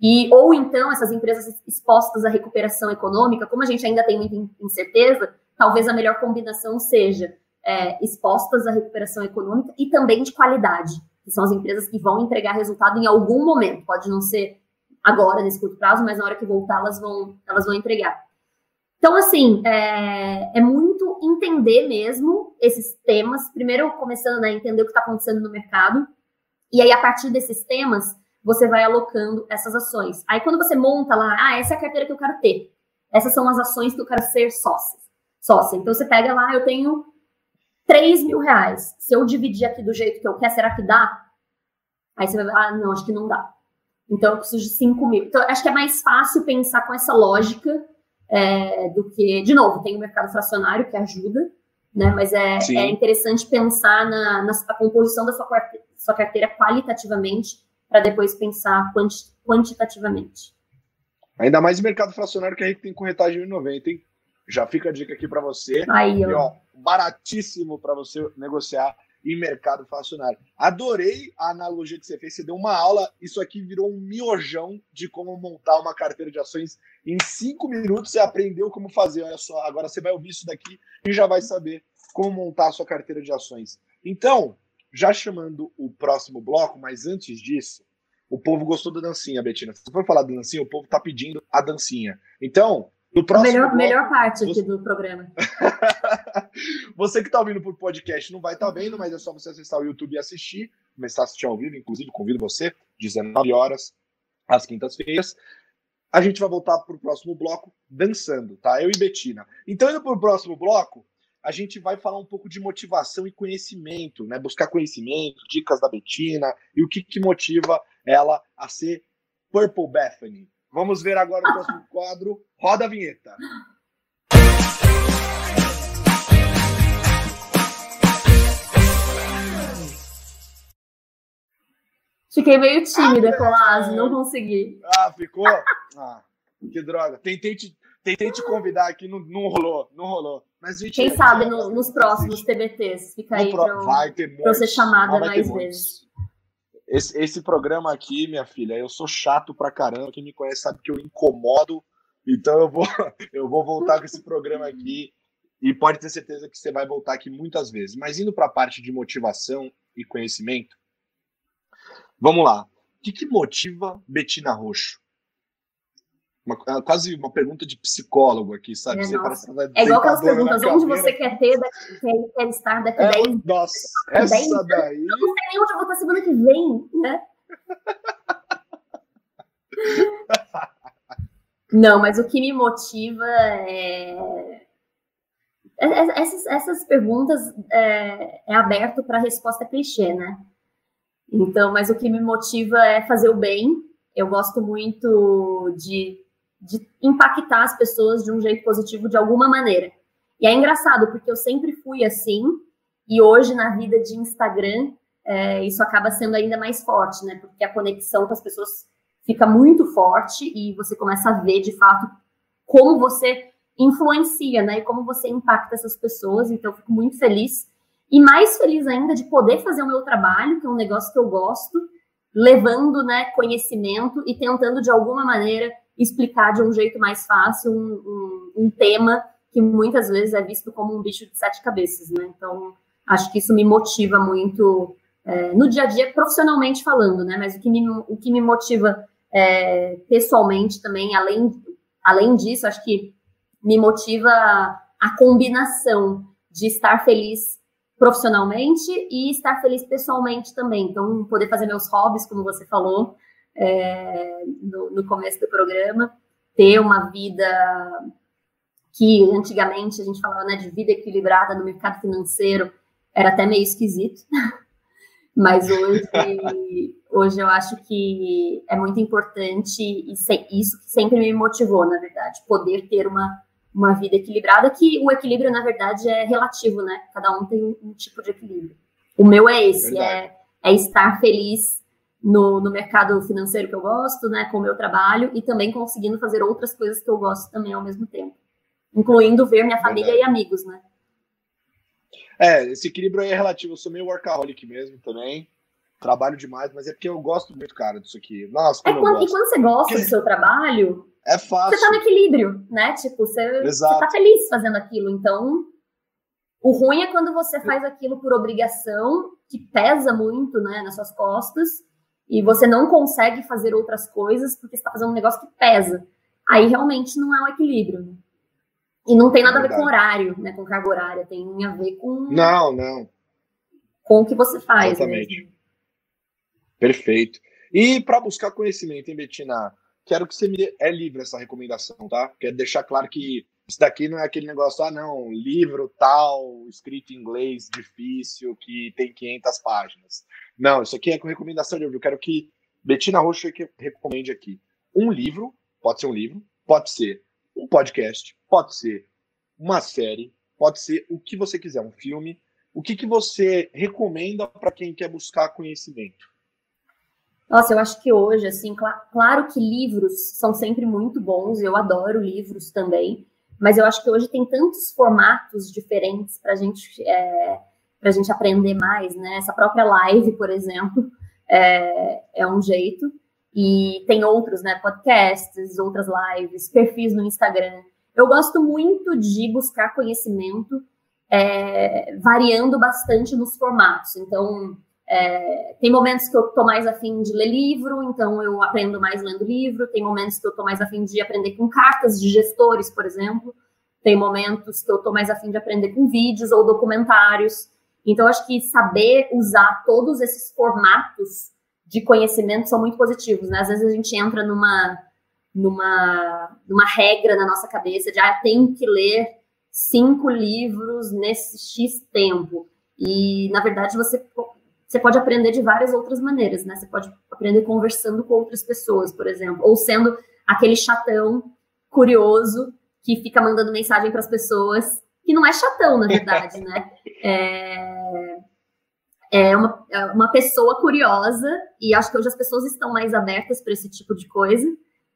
Speaker 2: E, ou então, essas empresas expostas à recuperação econômica, como a gente ainda tem muita incerteza, talvez a melhor combinação seja é, expostas à recuperação econômica e também de qualidade, que são as empresas que vão entregar resultado em algum momento. Pode não ser agora, nesse curto prazo, mas na hora que voltar, elas vão, elas vão entregar. Então, assim, é, é muito entender mesmo esses temas. Primeiro, começando né, a entender o que está acontecendo no mercado. E aí, a partir desses temas, você vai alocando essas ações. Aí, quando você monta lá, ah, essa é a carteira que eu quero ter. Essas são as ações que eu quero ser sócia. sócia. Então, você pega lá, eu tenho 3 mil reais. Se eu dividir aqui do jeito que eu quero, será que dá? Aí você vai ah, não, acho que não dá. Então, eu preciso de 5 mil. Então, acho que é mais fácil pensar com essa lógica é, do que, de novo, tem o mercado fracionário que ajuda, né? Mas é, é interessante pensar na, na, na, composição da sua, sua carteira qualitativamente para depois pensar quanti, quantitativamente.
Speaker 1: Ainda mais em mercado fracionário que a gente tem corretagem em 90, hein? Já fica a dica aqui para você.
Speaker 2: Aí, ó. E, ó
Speaker 1: baratíssimo para você negociar em mercado fracionário. Adorei a analogia que você fez. Você deu uma aula. Isso aqui virou um miojão de como montar uma carteira de ações. Em cinco minutos você aprendeu como fazer. Olha só, agora você vai ouvir isso daqui e já vai saber como montar a sua carteira de ações. Então, já chamando o próximo bloco, mas antes disso, o povo gostou da dancinha, Betina. Se for falar da dancinha, o povo tá pedindo a dancinha. Então,
Speaker 2: no próximo melhor, bloco, melhor parte aqui você... do programa.
Speaker 1: você que está ouvindo por podcast não vai estar tá vendo, mas é só você acessar o YouTube e assistir. Começar a assistir ao vivo, inclusive, convido você, 19 horas, às quintas-feiras. A gente vai voltar para o próximo bloco dançando, tá? Eu e Betina. Então, indo para o próximo bloco, a gente vai falar um pouco de motivação e conhecimento, né? Buscar conhecimento, dicas da Betina e o que, que motiva ela a ser Purple Bethany. Vamos ver agora o próximo quadro. Roda a vinheta.
Speaker 2: Fiquei meio tímida, ah, Colásio, não consegui.
Speaker 1: Ah, ficou? Ah, que droga. Tentei te, tentei te convidar aqui, não, não rolou, não rolou. Mas,
Speaker 2: gente, Quem sabe no, nos próximos TBTs, fica aí pro, pra, vai ter pra ser chamada mais vezes.
Speaker 1: Esse, esse programa aqui, minha filha, eu sou chato pra caramba. Quem me conhece sabe que eu incomodo. Então eu vou, eu vou voltar com esse programa aqui. E pode ter certeza que você vai voltar aqui muitas vezes. Mas indo para a parte de motivação e conhecimento, Vamos lá. O que, que motiva Betina Roxo? Uma, é quase uma pergunta de psicólogo aqui, sabe?
Speaker 2: É, é igual aquelas perguntas, onde você quer ter, daqui, quer, quer estar daqui a é, 10
Speaker 1: Nossa, essa 10, daí...
Speaker 2: Eu não sei nem onde eu vou estar semana que vem, né? não, mas o que me motiva é, essas, essas perguntas é, é aberto para resposta clichê, né? Então, mas o que me motiva é fazer o bem. Eu gosto muito de, de impactar as pessoas de um jeito positivo de alguma maneira. E é engraçado, porque eu sempre fui assim, e hoje na vida de Instagram, é, isso acaba sendo ainda mais forte, né? Porque a conexão com as pessoas fica muito forte e você começa a ver de fato como você influencia, né? E como você impacta essas pessoas. Então, eu fico muito feliz. E mais feliz ainda de poder fazer o meu trabalho, que é um negócio que eu gosto, levando né, conhecimento e tentando, de alguma maneira, explicar de um jeito mais fácil um, um, um tema que muitas vezes é visto como um bicho de sete cabeças, né? Então, acho que isso me motiva muito é, no dia a dia, profissionalmente falando, né? Mas o que me, o que me motiva é, pessoalmente também, além, além disso, acho que me motiva a combinação de estar feliz profissionalmente e estar feliz pessoalmente também. Então, poder fazer meus hobbies, como você falou é, no, no começo do programa, ter uma vida que antigamente a gente falava né, de vida equilibrada no mercado financeiro, era até meio esquisito. Mas hoje, hoje eu acho que é muito importante e isso sempre me motivou, na verdade, poder ter uma uma vida equilibrada, que o equilíbrio, na verdade, é relativo, né? Cada um tem um, um tipo de equilíbrio. O meu é esse, é, é, estar feliz no, no mercado financeiro que eu gosto, né? Com o meu trabalho e também conseguindo fazer outras coisas que eu gosto também ao mesmo tempo. Incluindo ver minha família verdade. e amigos, né?
Speaker 1: É, esse equilíbrio aí é relativo. Eu sou meio workaholic mesmo também. Trabalho demais, mas é porque eu gosto muito, cara, disso aqui. Nossa,
Speaker 2: é quando, E quando você gosta do seu trabalho,
Speaker 1: é fácil.
Speaker 2: Você tá no equilíbrio, né? Tipo, você, você tá feliz fazendo aquilo. Então, o ruim é quando você faz aquilo por obrigação, que pesa muito, né, nas suas costas, e você não consegue fazer outras coisas porque você tá fazendo um negócio que pesa. Aí realmente não é um equilíbrio. E não tem nada a ver com horário, né, com carga horária, tem a ver com
Speaker 1: Não, não.
Speaker 2: Com o que você faz.
Speaker 1: Exatamente. Mesmo. Perfeito. E para buscar conhecimento, hein, Betina? Quero que você me dê. É livre essa recomendação, tá? Quero deixar claro que isso daqui não é aquele negócio, ah, não, livro tal, escrito em inglês difícil, que tem 500 páginas. Não, isso aqui é com recomendação de livro. Eu quero que Betina Rocha recomende aqui um livro, pode ser um livro, pode ser um podcast, pode ser uma série, pode ser o que você quiser, um filme. O que, que você recomenda para quem quer buscar conhecimento?
Speaker 2: Nossa, eu acho que hoje, assim, cl claro que livros são sempre muito bons, eu adoro livros também, mas eu acho que hoje tem tantos formatos diferentes para gente, é, a gente aprender mais, né? Essa própria live, por exemplo, é, é um jeito, e tem outros, né? Podcasts, outras lives, perfis no Instagram. Eu gosto muito de buscar conhecimento, é, variando bastante nos formatos. Então, é, tem momentos que eu estou mais afim de ler livro, então eu aprendo mais lendo livro. Tem momentos que eu estou mais afim de aprender com cartas de gestores, por exemplo. Tem momentos que eu estou mais afim de aprender com vídeos ou documentários. Então, acho que saber usar todos esses formatos de conhecimento são muito positivos, né? Às vezes a gente entra numa, numa, numa regra na nossa cabeça de, ah, tem que ler cinco livros nesse X tempo. E, na verdade, você você pode aprender de várias outras maneiras, né? Você pode aprender conversando com outras pessoas, por exemplo, ou sendo aquele chatão curioso que fica mandando mensagem para as pessoas, que não é chatão, na verdade, né? É, é uma, é uma pessoa curiosa, e acho que hoje as pessoas estão mais abertas para esse tipo de coisa.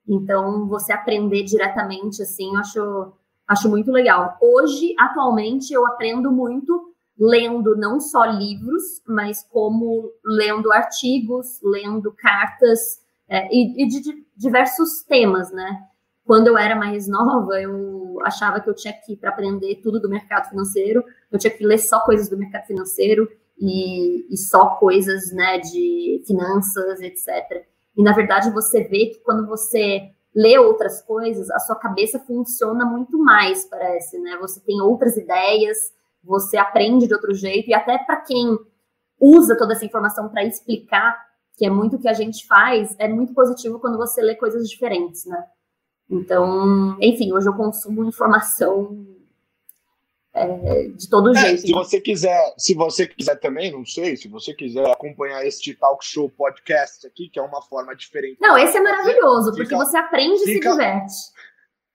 Speaker 2: Então, você aprender diretamente, assim, eu acho, acho muito legal. Hoje, atualmente, eu aprendo muito lendo não só livros, mas como lendo artigos, lendo cartas é, e, e, de diversos temas, né? Quando eu era mais nova, eu achava que eu tinha que, para aprender tudo do mercado financeiro, eu tinha que ler só coisas do mercado financeiro e, e só coisas, né, de finanças, etc. E, na verdade, você vê que quando você lê outras coisas, a sua cabeça funciona muito mais, parece, né? Você tem outras ideias, você aprende de outro jeito, e até para quem usa toda essa informação para explicar, que é muito o que a gente faz, é muito positivo quando você lê coisas diferentes, né? Então, enfim, hoje eu consumo informação é, de todo é, jeito.
Speaker 1: Se você quiser, se você quiser também, não sei, se você quiser acompanhar este talk show podcast aqui, que é uma forma diferente.
Speaker 2: Não, esse é maravilhoso, fica, porque você aprende e se diverte.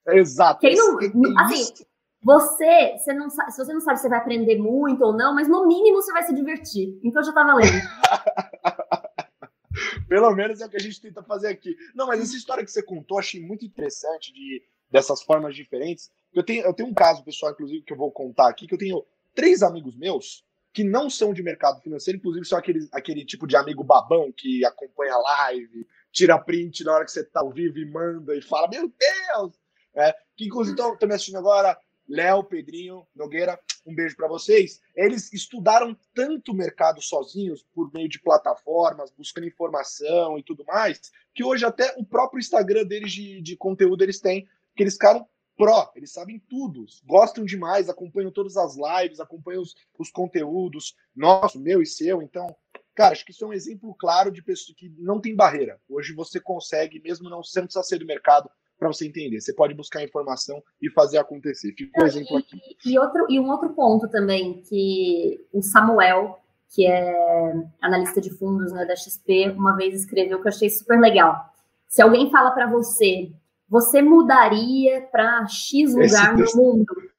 Speaker 1: Exato.
Speaker 2: Quem não, assim, você, você não sabe, se você não sabe se vai aprender muito ou não, mas no mínimo você vai se divertir. Então já tá valendo.
Speaker 1: Pelo menos é o que a gente tenta fazer aqui. Não, mas essa história que você contou, achei muito interessante de dessas formas diferentes. Eu tenho, eu tenho um caso, pessoal, inclusive, que eu vou contar aqui, que eu tenho três amigos meus que não são de mercado financeiro, inclusive são aquele, aquele tipo de amigo babão que acompanha a live, tira print na hora que você tá ao vivo e manda e fala, meu Deus! É, que inclusive estão me assistindo agora, Léo, Pedrinho, Nogueira, um beijo para vocês. Eles estudaram tanto o mercado sozinhos, por meio de plataformas, buscando informação e tudo mais, que hoje até o próprio Instagram deles de, de conteúdo eles têm que eles ficaram pró, eles sabem tudo, gostam demais, acompanham todas as lives, acompanham os, os conteúdos, nosso, meu e seu. Então, cara, acho que isso é um exemplo claro de pessoa que não tem barreira. Hoje você consegue, mesmo não sendo ser do mercado, para você entender. Você pode buscar informação e fazer acontecer. Fica um exemplo aqui.
Speaker 2: E, outro, e um outro ponto também, que o Samuel, que é analista de fundos né, da XP, uma vez escreveu que eu achei super legal. Se alguém fala para você você mudaria para X lugar no mundo?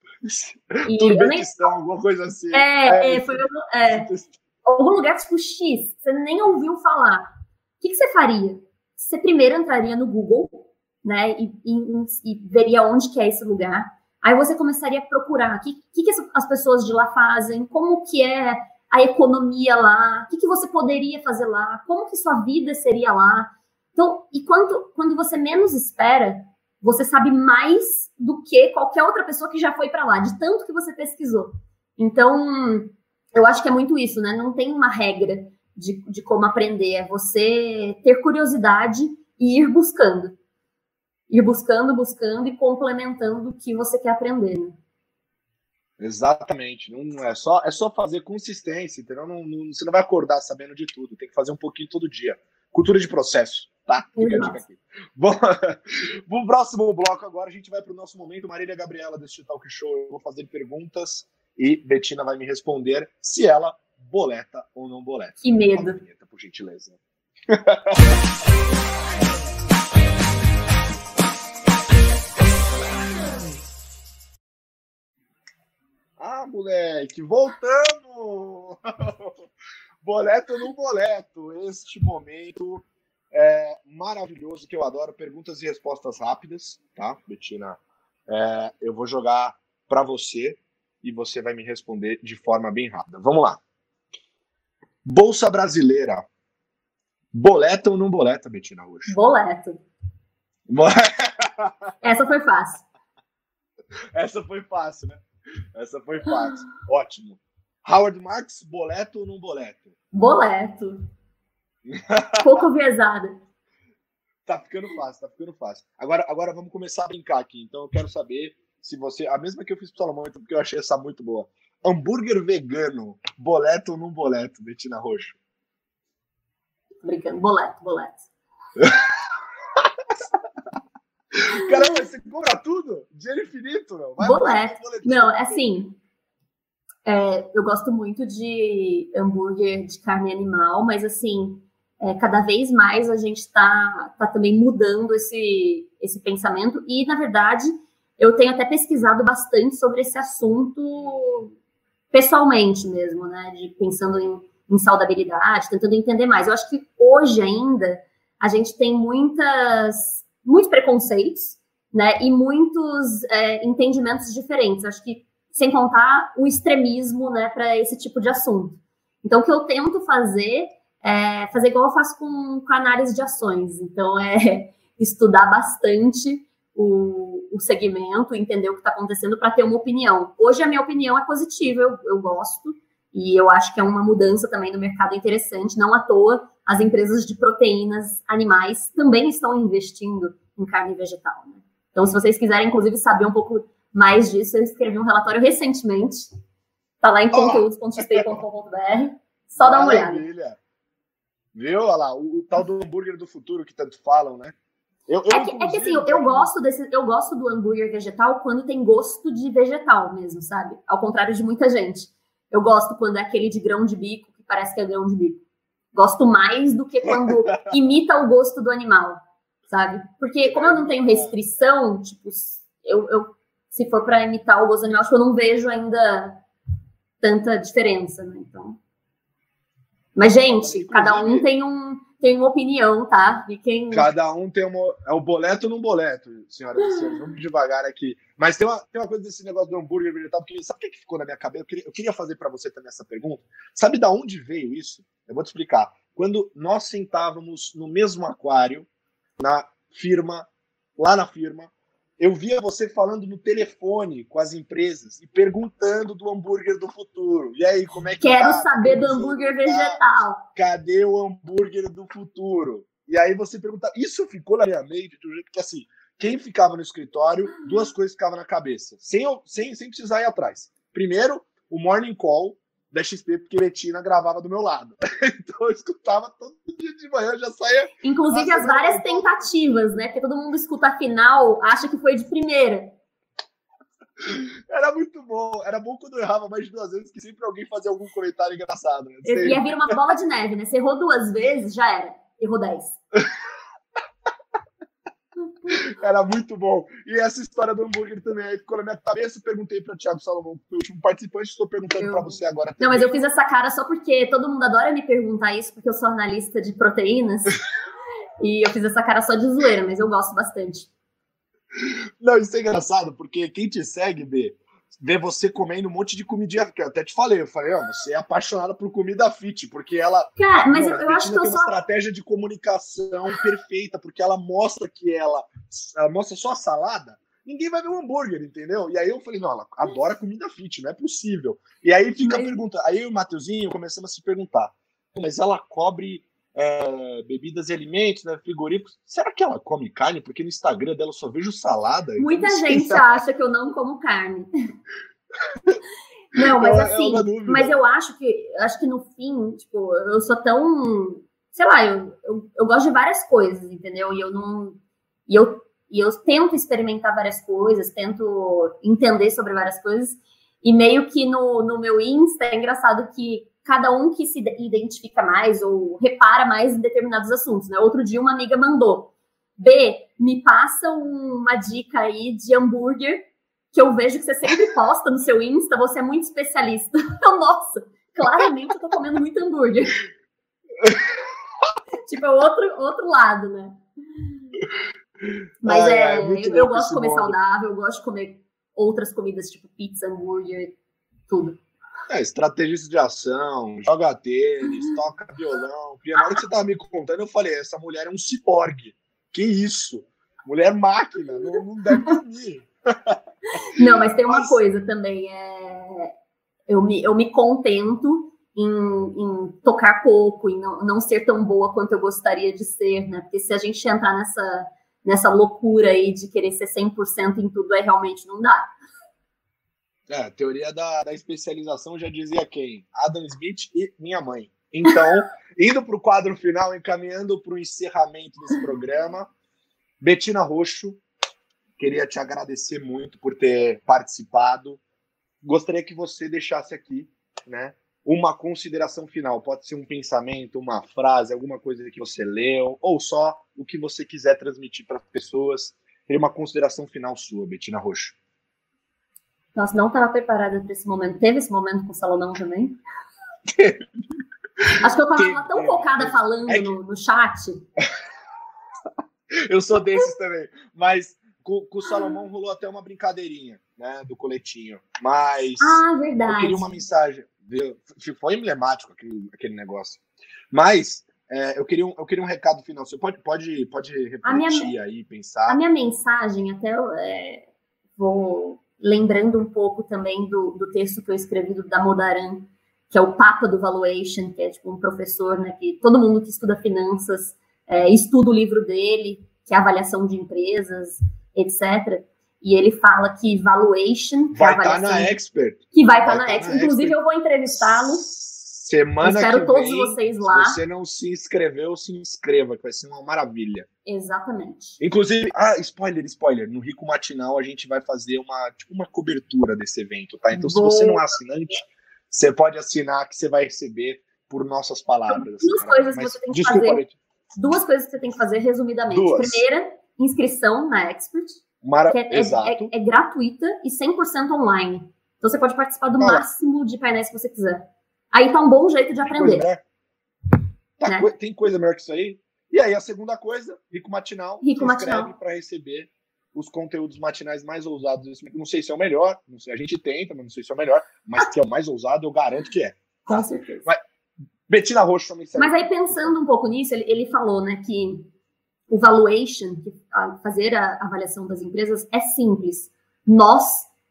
Speaker 1: E Turbequistão, nem... alguma coisa assim.
Speaker 2: É, é, é foi é, algum lugar tipo X, você nem ouviu falar. O que, que você faria? Você primeiro entraria no Google, né, e, e, e, veria onde que é esse lugar. Aí você começaria a procurar o que, que, que as pessoas de lá fazem, como que é a economia lá, o que, que você poderia fazer lá, como que sua vida seria lá. Então, e quando, quando você menos espera, você sabe mais do que qualquer outra pessoa que já foi para lá, de tanto que você pesquisou. Então, eu acho que é muito isso, né? Não tem uma regra de, de como aprender, é você ter curiosidade e ir buscando. Ir buscando, buscando e complementando o que você quer aprender. Né?
Speaker 1: Exatamente. Não é só é só fazer consistência, entendeu? Não, não, você não vai acordar sabendo de tudo. Tem que fazer um pouquinho todo dia. Cultura de processo. Tá? Fica a aqui. Bom, no próximo bloco agora a gente vai para o nosso momento. Marília Gabriela deste Talk Show. Eu vou fazer perguntas e Betina vai me responder se ela boleta ou não boleta.
Speaker 2: Que medo.
Speaker 1: Vinheta, por gentileza. ah, moleque, voltamos! boleto não boleto? Este momento é, maravilhoso que eu adoro, perguntas e respostas rápidas, tá, Betina? É, eu vou jogar para você e você vai me responder de forma bem rápida. Vamos lá. Bolsa brasileira. Boleta ou não boleta, Betina, hoje?
Speaker 2: Boleto. Essa foi fácil.
Speaker 1: Essa foi fácil, né? Essa foi fácil. Ótimo. Howard Marks, boleto ou não boleto?
Speaker 2: Boleto. Pouco viesada.
Speaker 1: Tá ficando fácil, tá ficando fácil. Agora, agora vamos começar a brincar aqui. Então eu quero saber se você. A mesma que eu fiz pro Salomão, então, porque eu achei essa muito boa. Hambúrguer vegano, boleto ou não boleto, Betina Roxo?
Speaker 2: Brincando, boleto, boleto.
Speaker 1: Caramba, você compra tudo? Dinheiro infinito, não?
Speaker 2: Vai boleto. Não, assim, é, eu gosto muito de hambúrguer de carne animal, mas assim, é, cada vez mais a gente está tá também mudando esse, esse pensamento. E, na verdade, eu tenho até pesquisado bastante sobre esse assunto pessoalmente mesmo, né? De, pensando em, em saudabilidade, tentando entender mais. Eu acho que hoje ainda a gente tem muitas, muitos preconceitos, né? E muitos é, entendimentos diferentes. Acho que sem contar o extremismo, né, para esse tipo de assunto. Então, o que eu tento fazer é, fazer igual eu faço com, com análise de ações. Então, é estudar bastante o, o segmento, entender o que está acontecendo para ter uma opinião. Hoje, a minha opinião é positiva, eu, eu gosto, e eu acho que é uma mudança também no mercado interessante. Não à toa, as empresas de proteínas animais também estão investindo em carne vegetal. Né? Então, se vocês quiserem, inclusive, saber um pouco mais disso, eu escrevi um relatório recentemente. Está lá em oh. conteúdos.xp.com.br. Só dá uma olhada.
Speaker 1: Viu? Olha lá, o, o, tal do hambúrguer do futuro que tanto falam, né?
Speaker 2: Eu, eu, é, que, é que assim, eu, eu, gosto desse, eu gosto do hambúrguer vegetal quando tem gosto de vegetal mesmo, sabe? Ao contrário de muita gente. Eu gosto quando é aquele de grão de bico, que parece que é grão de bico. Gosto mais do que quando imita o gosto do animal, sabe? Porque como eu não tenho restrição, tipo, eu, eu se for para imitar o gosto do animal, acho que eu não vejo ainda tanta diferença, né? Então. Mas, gente, cada um tem um tem uma opinião, tá?
Speaker 1: E quem... Cada um tem uma. É o boleto no boleto, senhora. Vamos devagar aqui. Mas tem uma, tem uma coisa desse negócio do hambúrguer vegetal, porque sabe o que ficou na minha cabeça? Eu queria, eu queria fazer para você também essa pergunta. Sabe da onde veio isso? Eu vou te explicar. Quando nós sentávamos no mesmo aquário, na firma, lá na firma, eu via você falando no telefone com as empresas e perguntando do hambúrguer do futuro. E aí, como é que
Speaker 2: Quero tá? saber do hambúrguer vegetal.
Speaker 1: Cadê o hambúrguer do futuro? E aí você pergunta, isso ficou na minha mente do jeito que assim, quem ficava no escritório, duas coisas ficavam na cabeça, sem, sem, sem precisar ir atrás. Primeiro, o morning call da XP, porque Betina gravava do meu lado. então eu escutava todo dia de manhã, já saía.
Speaker 2: Inclusive as várias tentativas, né? Porque todo mundo escuta a final, acha que foi de primeira.
Speaker 1: Era muito bom. Era bom quando eu errava mais de duas vezes, que sempre alguém fazia algum comentário engraçado. Né?
Speaker 2: Ia vir uma bola de neve, né? Você errou duas vezes, já era. Errou dez.
Speaker 1: Era muito bom. E essa história do hambúrguer também aí ficou na minha cabeça. Perguntei para o Thiago Salomão, o último participante, estou perguntando eu... para você agora.
Speaker 2: Não, mas eu fiz essa cara só porque todo mundo adora me perguntar isso, porque eu sou analista de proteínas. e eu fiz essa cara só de zoeira, mas eu gosto bastante.
Speaker 1: Não, isso é engraçado, porque quem te segue, B, ver você comendo um monte de comidinha. Que eu até te falei, eu falei, você é apaixonada por comida fit, porque ela.
Speaker 2: Cara, mas eu, eu acho que eu
Speaker 1: tem
Speaker 2: só...
Speaker 1: uma estratégia de comunicação perfeita, porque ela mostra que ela, ela mostra só a salada. Ninguém vai ver o um hambúrguer, entendeu? E aí eu falei, não, ela adora comida fit, não é possível. E aí fica a pergunta. Aí o Mateuzinho começamos a se perguntar, mas ela cobre é, bebidas e alimentos, né, frigoríficos. Será que ela come carne? Porque no Instagram dela eu só vejo salada.
Speaker 2: Muita gente acha que eu não como carne. não, mas é assim, é mas eu acho que acho que no fim, tipo, eu sou tão, sei lá, eu, eu, eu gosto de várias coisas, entendeu? E eu não e eu e eu tento experimentar várias coisas, tento entender sobre várias coisas. E meio que no, no meu Insta é engraçado que cada um que se identifica mais ou repara mais em determinados assuntos, né? Outro dia uma amiga mandou, B, me passa uma dica aí de hambúrguer que eu vejo que você sempre posta no seu Insta, você é muito especialista. Então, nossa, claramente eu tô comendo muito hambúrguer. tipo, é outro, outro lado, né? Mas é, é, é eu, eu gosto de comer modo. saudável, eu gosto de comer outras comidas, tipo pizza, hambúrguer, tudo.
Speaker 1: É, estrategista de ação, joga tênis, toca violão. E na hora que você tava me contando, eu falei, essa mulher é um ciborgue. Que isso? Mulher máquina, não, não deve dormir.
Speaker 2: Não, mas tem uma mas... coisa também, é... eu, me, eu me contento em, em tocar pouco, em não, não ser tão boa quanto eu gostaria de ser, né? Porque se a gente entrar nessa, nessa loucura aí de querer ser 100% em tudo, aí realmente não dá.
Speaker 1: É, teoria da, da especialização já dizia quem? Adam Smith e minha mãe. Então, indo para o quadro final, encaminhando para o encerramento desse programa, Betina Roxo, queria te agradecer muito por ter participado. Gostaria que você deixasse aqui, né, uma consideração final. Pode ser um pensamento, uma frase, alguma coisa que você leu, ou só o que você quiser transmitir para as pessoas. Queria uma consideração final sua, Betina Roxo.
Speaker 2: Nossa, não estava preparada para esse momento. Teve esse momento com o Salomão também? Acho que eu estava tão focada falando é que... no, no chat.
Speaker 1: eu sou desses também. Mas com, com, o Salomão rolou até uma brincadeirinha, né? Do coletinho. Mas.
Speaker 2: Ah, verdade.
Speaker 1: Eu queria uma mensagem. Foi emblemático aquele, aquele negócio. Mas é, eu, queria um, eu queria um recado final. Você pode, pode, pode refletir minha, aí, pensar.
Speaker 2: A minha mensagem, até é, vou lembrando um pouco também do, do texto que eu escrevi do Damodaran, que é o Papa do Valuation, que é tipo um professor, né, que todo mundo que estuda finanças é, estuda o livro dele, que é avaliação de empresas, etc. E ele fala que valuation,
Speaker 1: que vai estar tá na expert,
Speaker 2: que vai estar tá na, tá expert. Inclusive eu vou entrevistá-lo.
Speaker 1: Semana
Speaker 2: espero
Speaker 1: que
Speaker 2: todos
Speaker 1: vem,
Speaker 2: vocês lá.
Speaker 1: Se você não se inscreveu, se inscreva, que vai ser uma maravilha.
Speaker 2: Exatamente.
Speaker 1: Inclusive, ah, spoiler, spoiler. No Rico Matinal a gente vai fazer uma, tipo, uma cobertura desse evento, tá? Então,
Speaker 2: Boa.
Speaker 1: se você não é assinante, você pode assinar que você vai receber por nossas palavras.
Speaker 2: Duas
Speaker 1: cara.
Speaker 2: coisas que
Speaker 1: Mas,
Speaker 2: você tem que
Speaker 1: desculpa,
Speaker 2: fazer.
Speaker 1: Letícia.
Speaker 2: Duas coisas que você tem que fazer resumidamente.
Speaker 1: Duas.
Speaker 2: Primeira, inscrição na Expert,
Speaker 1: Mara...
Speaker 2: que é, é-
Speaker 1: Exato.
Speaker 2: é- é gratuita e 100% online. Então você pode participar do
Speaker 1: Olha.
Speaker 2: máximo de painéis que você quiser. Aí tá um bom jeito de
Speaker 1: Tem coisa
Speaker 2: aprender.
Speaker 1: melhor? Tá,
Speaker 2: Né?
Speaker 1: coi- Tem coisa melhor que isso aí? E aí, a segunda coisa, Rico Matinal.
Speaker 2: Rico Matinal.
Speaker 1: para receber os conteúdos matinais mais ousados. Não sei se é o melhor, não sei, a gente tenta, mas não sei se é o melhor, mas que é o mais ousado, eu garanto que é.
Speaker 2: Com certeza.
Speaker 1: Betina Roxo também serve.
Speaker 2: Mas aí, pensando um pouco nisso, ele, ele falou né, que o valuation, fazer a avaliação das empresas, é simples. Nós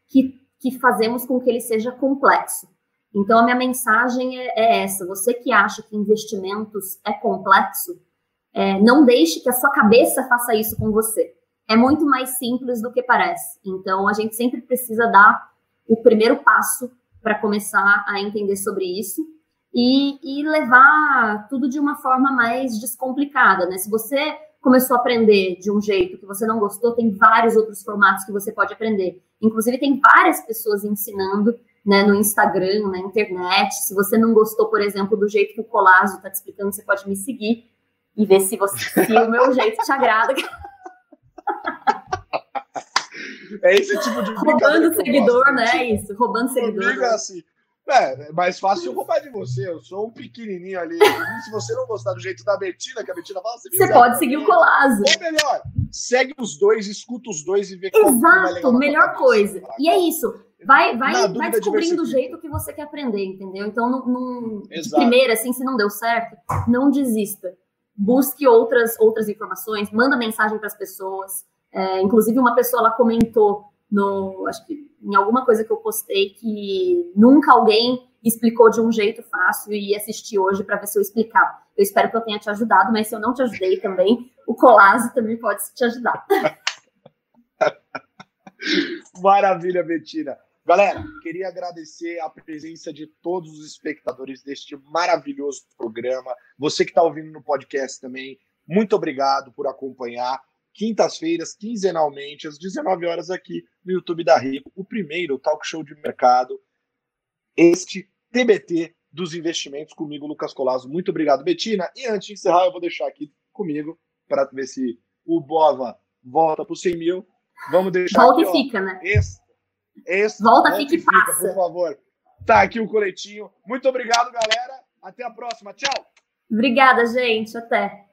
Speaker 2: que, que fazemos com que ele seja complexo. Então, a minha mensagem é, é essa: você que acha que investimentos é complexo, é, não deixe que a sua cabeça faça isso com você. É muito mais simples do que parece. Então, a gente sempre precisa dar o primeiro passo para começar a entender sobre isso e, e levar tudo de uma forma mais descomplicada, né? Se você começou a aprender de um jeito que você não gostou, tem vários outros formatos que você pode aprender. Inclusive, tem várias pessoas ensinando né, no Instagram, na internet. Se você não gostou, por exemplo, do jeito que o Colazo está te explicando, você pode me seguir e ver se, você, se o meu jeito te agrada.
Speaker 1: É esse tipo de
Speaker 2: Roubando seguidor,
Speaker 1: gosto.
Speaker 2: né? Isso, roubando seguidor.
Speaker 1: É assim. É, é mais fácil eu roubar de você. Eu sou um pequenininho ali. Se você não gostar do jeito da Betina, que a Betina fala, você,
Speaker 2: Você pode seguir o. Colazo.
Speaker 1: Ou melhor, segue os dois, escuta os dois e vê como vai legal
Speaker 2: Exato, melhor coisa. E é isso. Vai, vai, vai descobrindo o jeito que você quer aprender, entendeu? Então, não, não- de primeira, assim, se não deu certo, não desista. Busque outras, outras informações, manda mensagem para as pessoas. É, inclusive, uma pessoa ela comentou no, acho que em alguma coisa que eu postei que nunca alguém explicou de um jeito fácil e assisti hoje para ver se eu explicava. Eu espero que eu tenha te ajudado, mas se eu não te ajudei também, o Colase também pode te ajudar.
Speaker 1: Maravilha, Betina. Galera, queria agradecer a presença de todos os espectadores deste maravilhoso programa. Você que está ouvindo no podcast também, muito obrigado por acompanhar. Quintas-feiras, quinzenalmente, às 19 horas, aqui no YouTube da Rico, o primeiro talk show de mercado, este TBT dos investimentos comigo, Lucas Colasso. Muito obrigado, Betina. E antes de encerrar, eu vou deixar aqui comigo para ver se o Bova volta para os 100 mil. Vamos deixar
Speaker 2: Volta e fica, né?
Speaker 1: Esse,
Speaker 2: Volta, fica e passa.
Speaker 1: por favor. Tá aqui o coletinho. Muito obrigado, galera. Até a próxima. Tchau.
Speaker 2: Obrigada, gente. Até.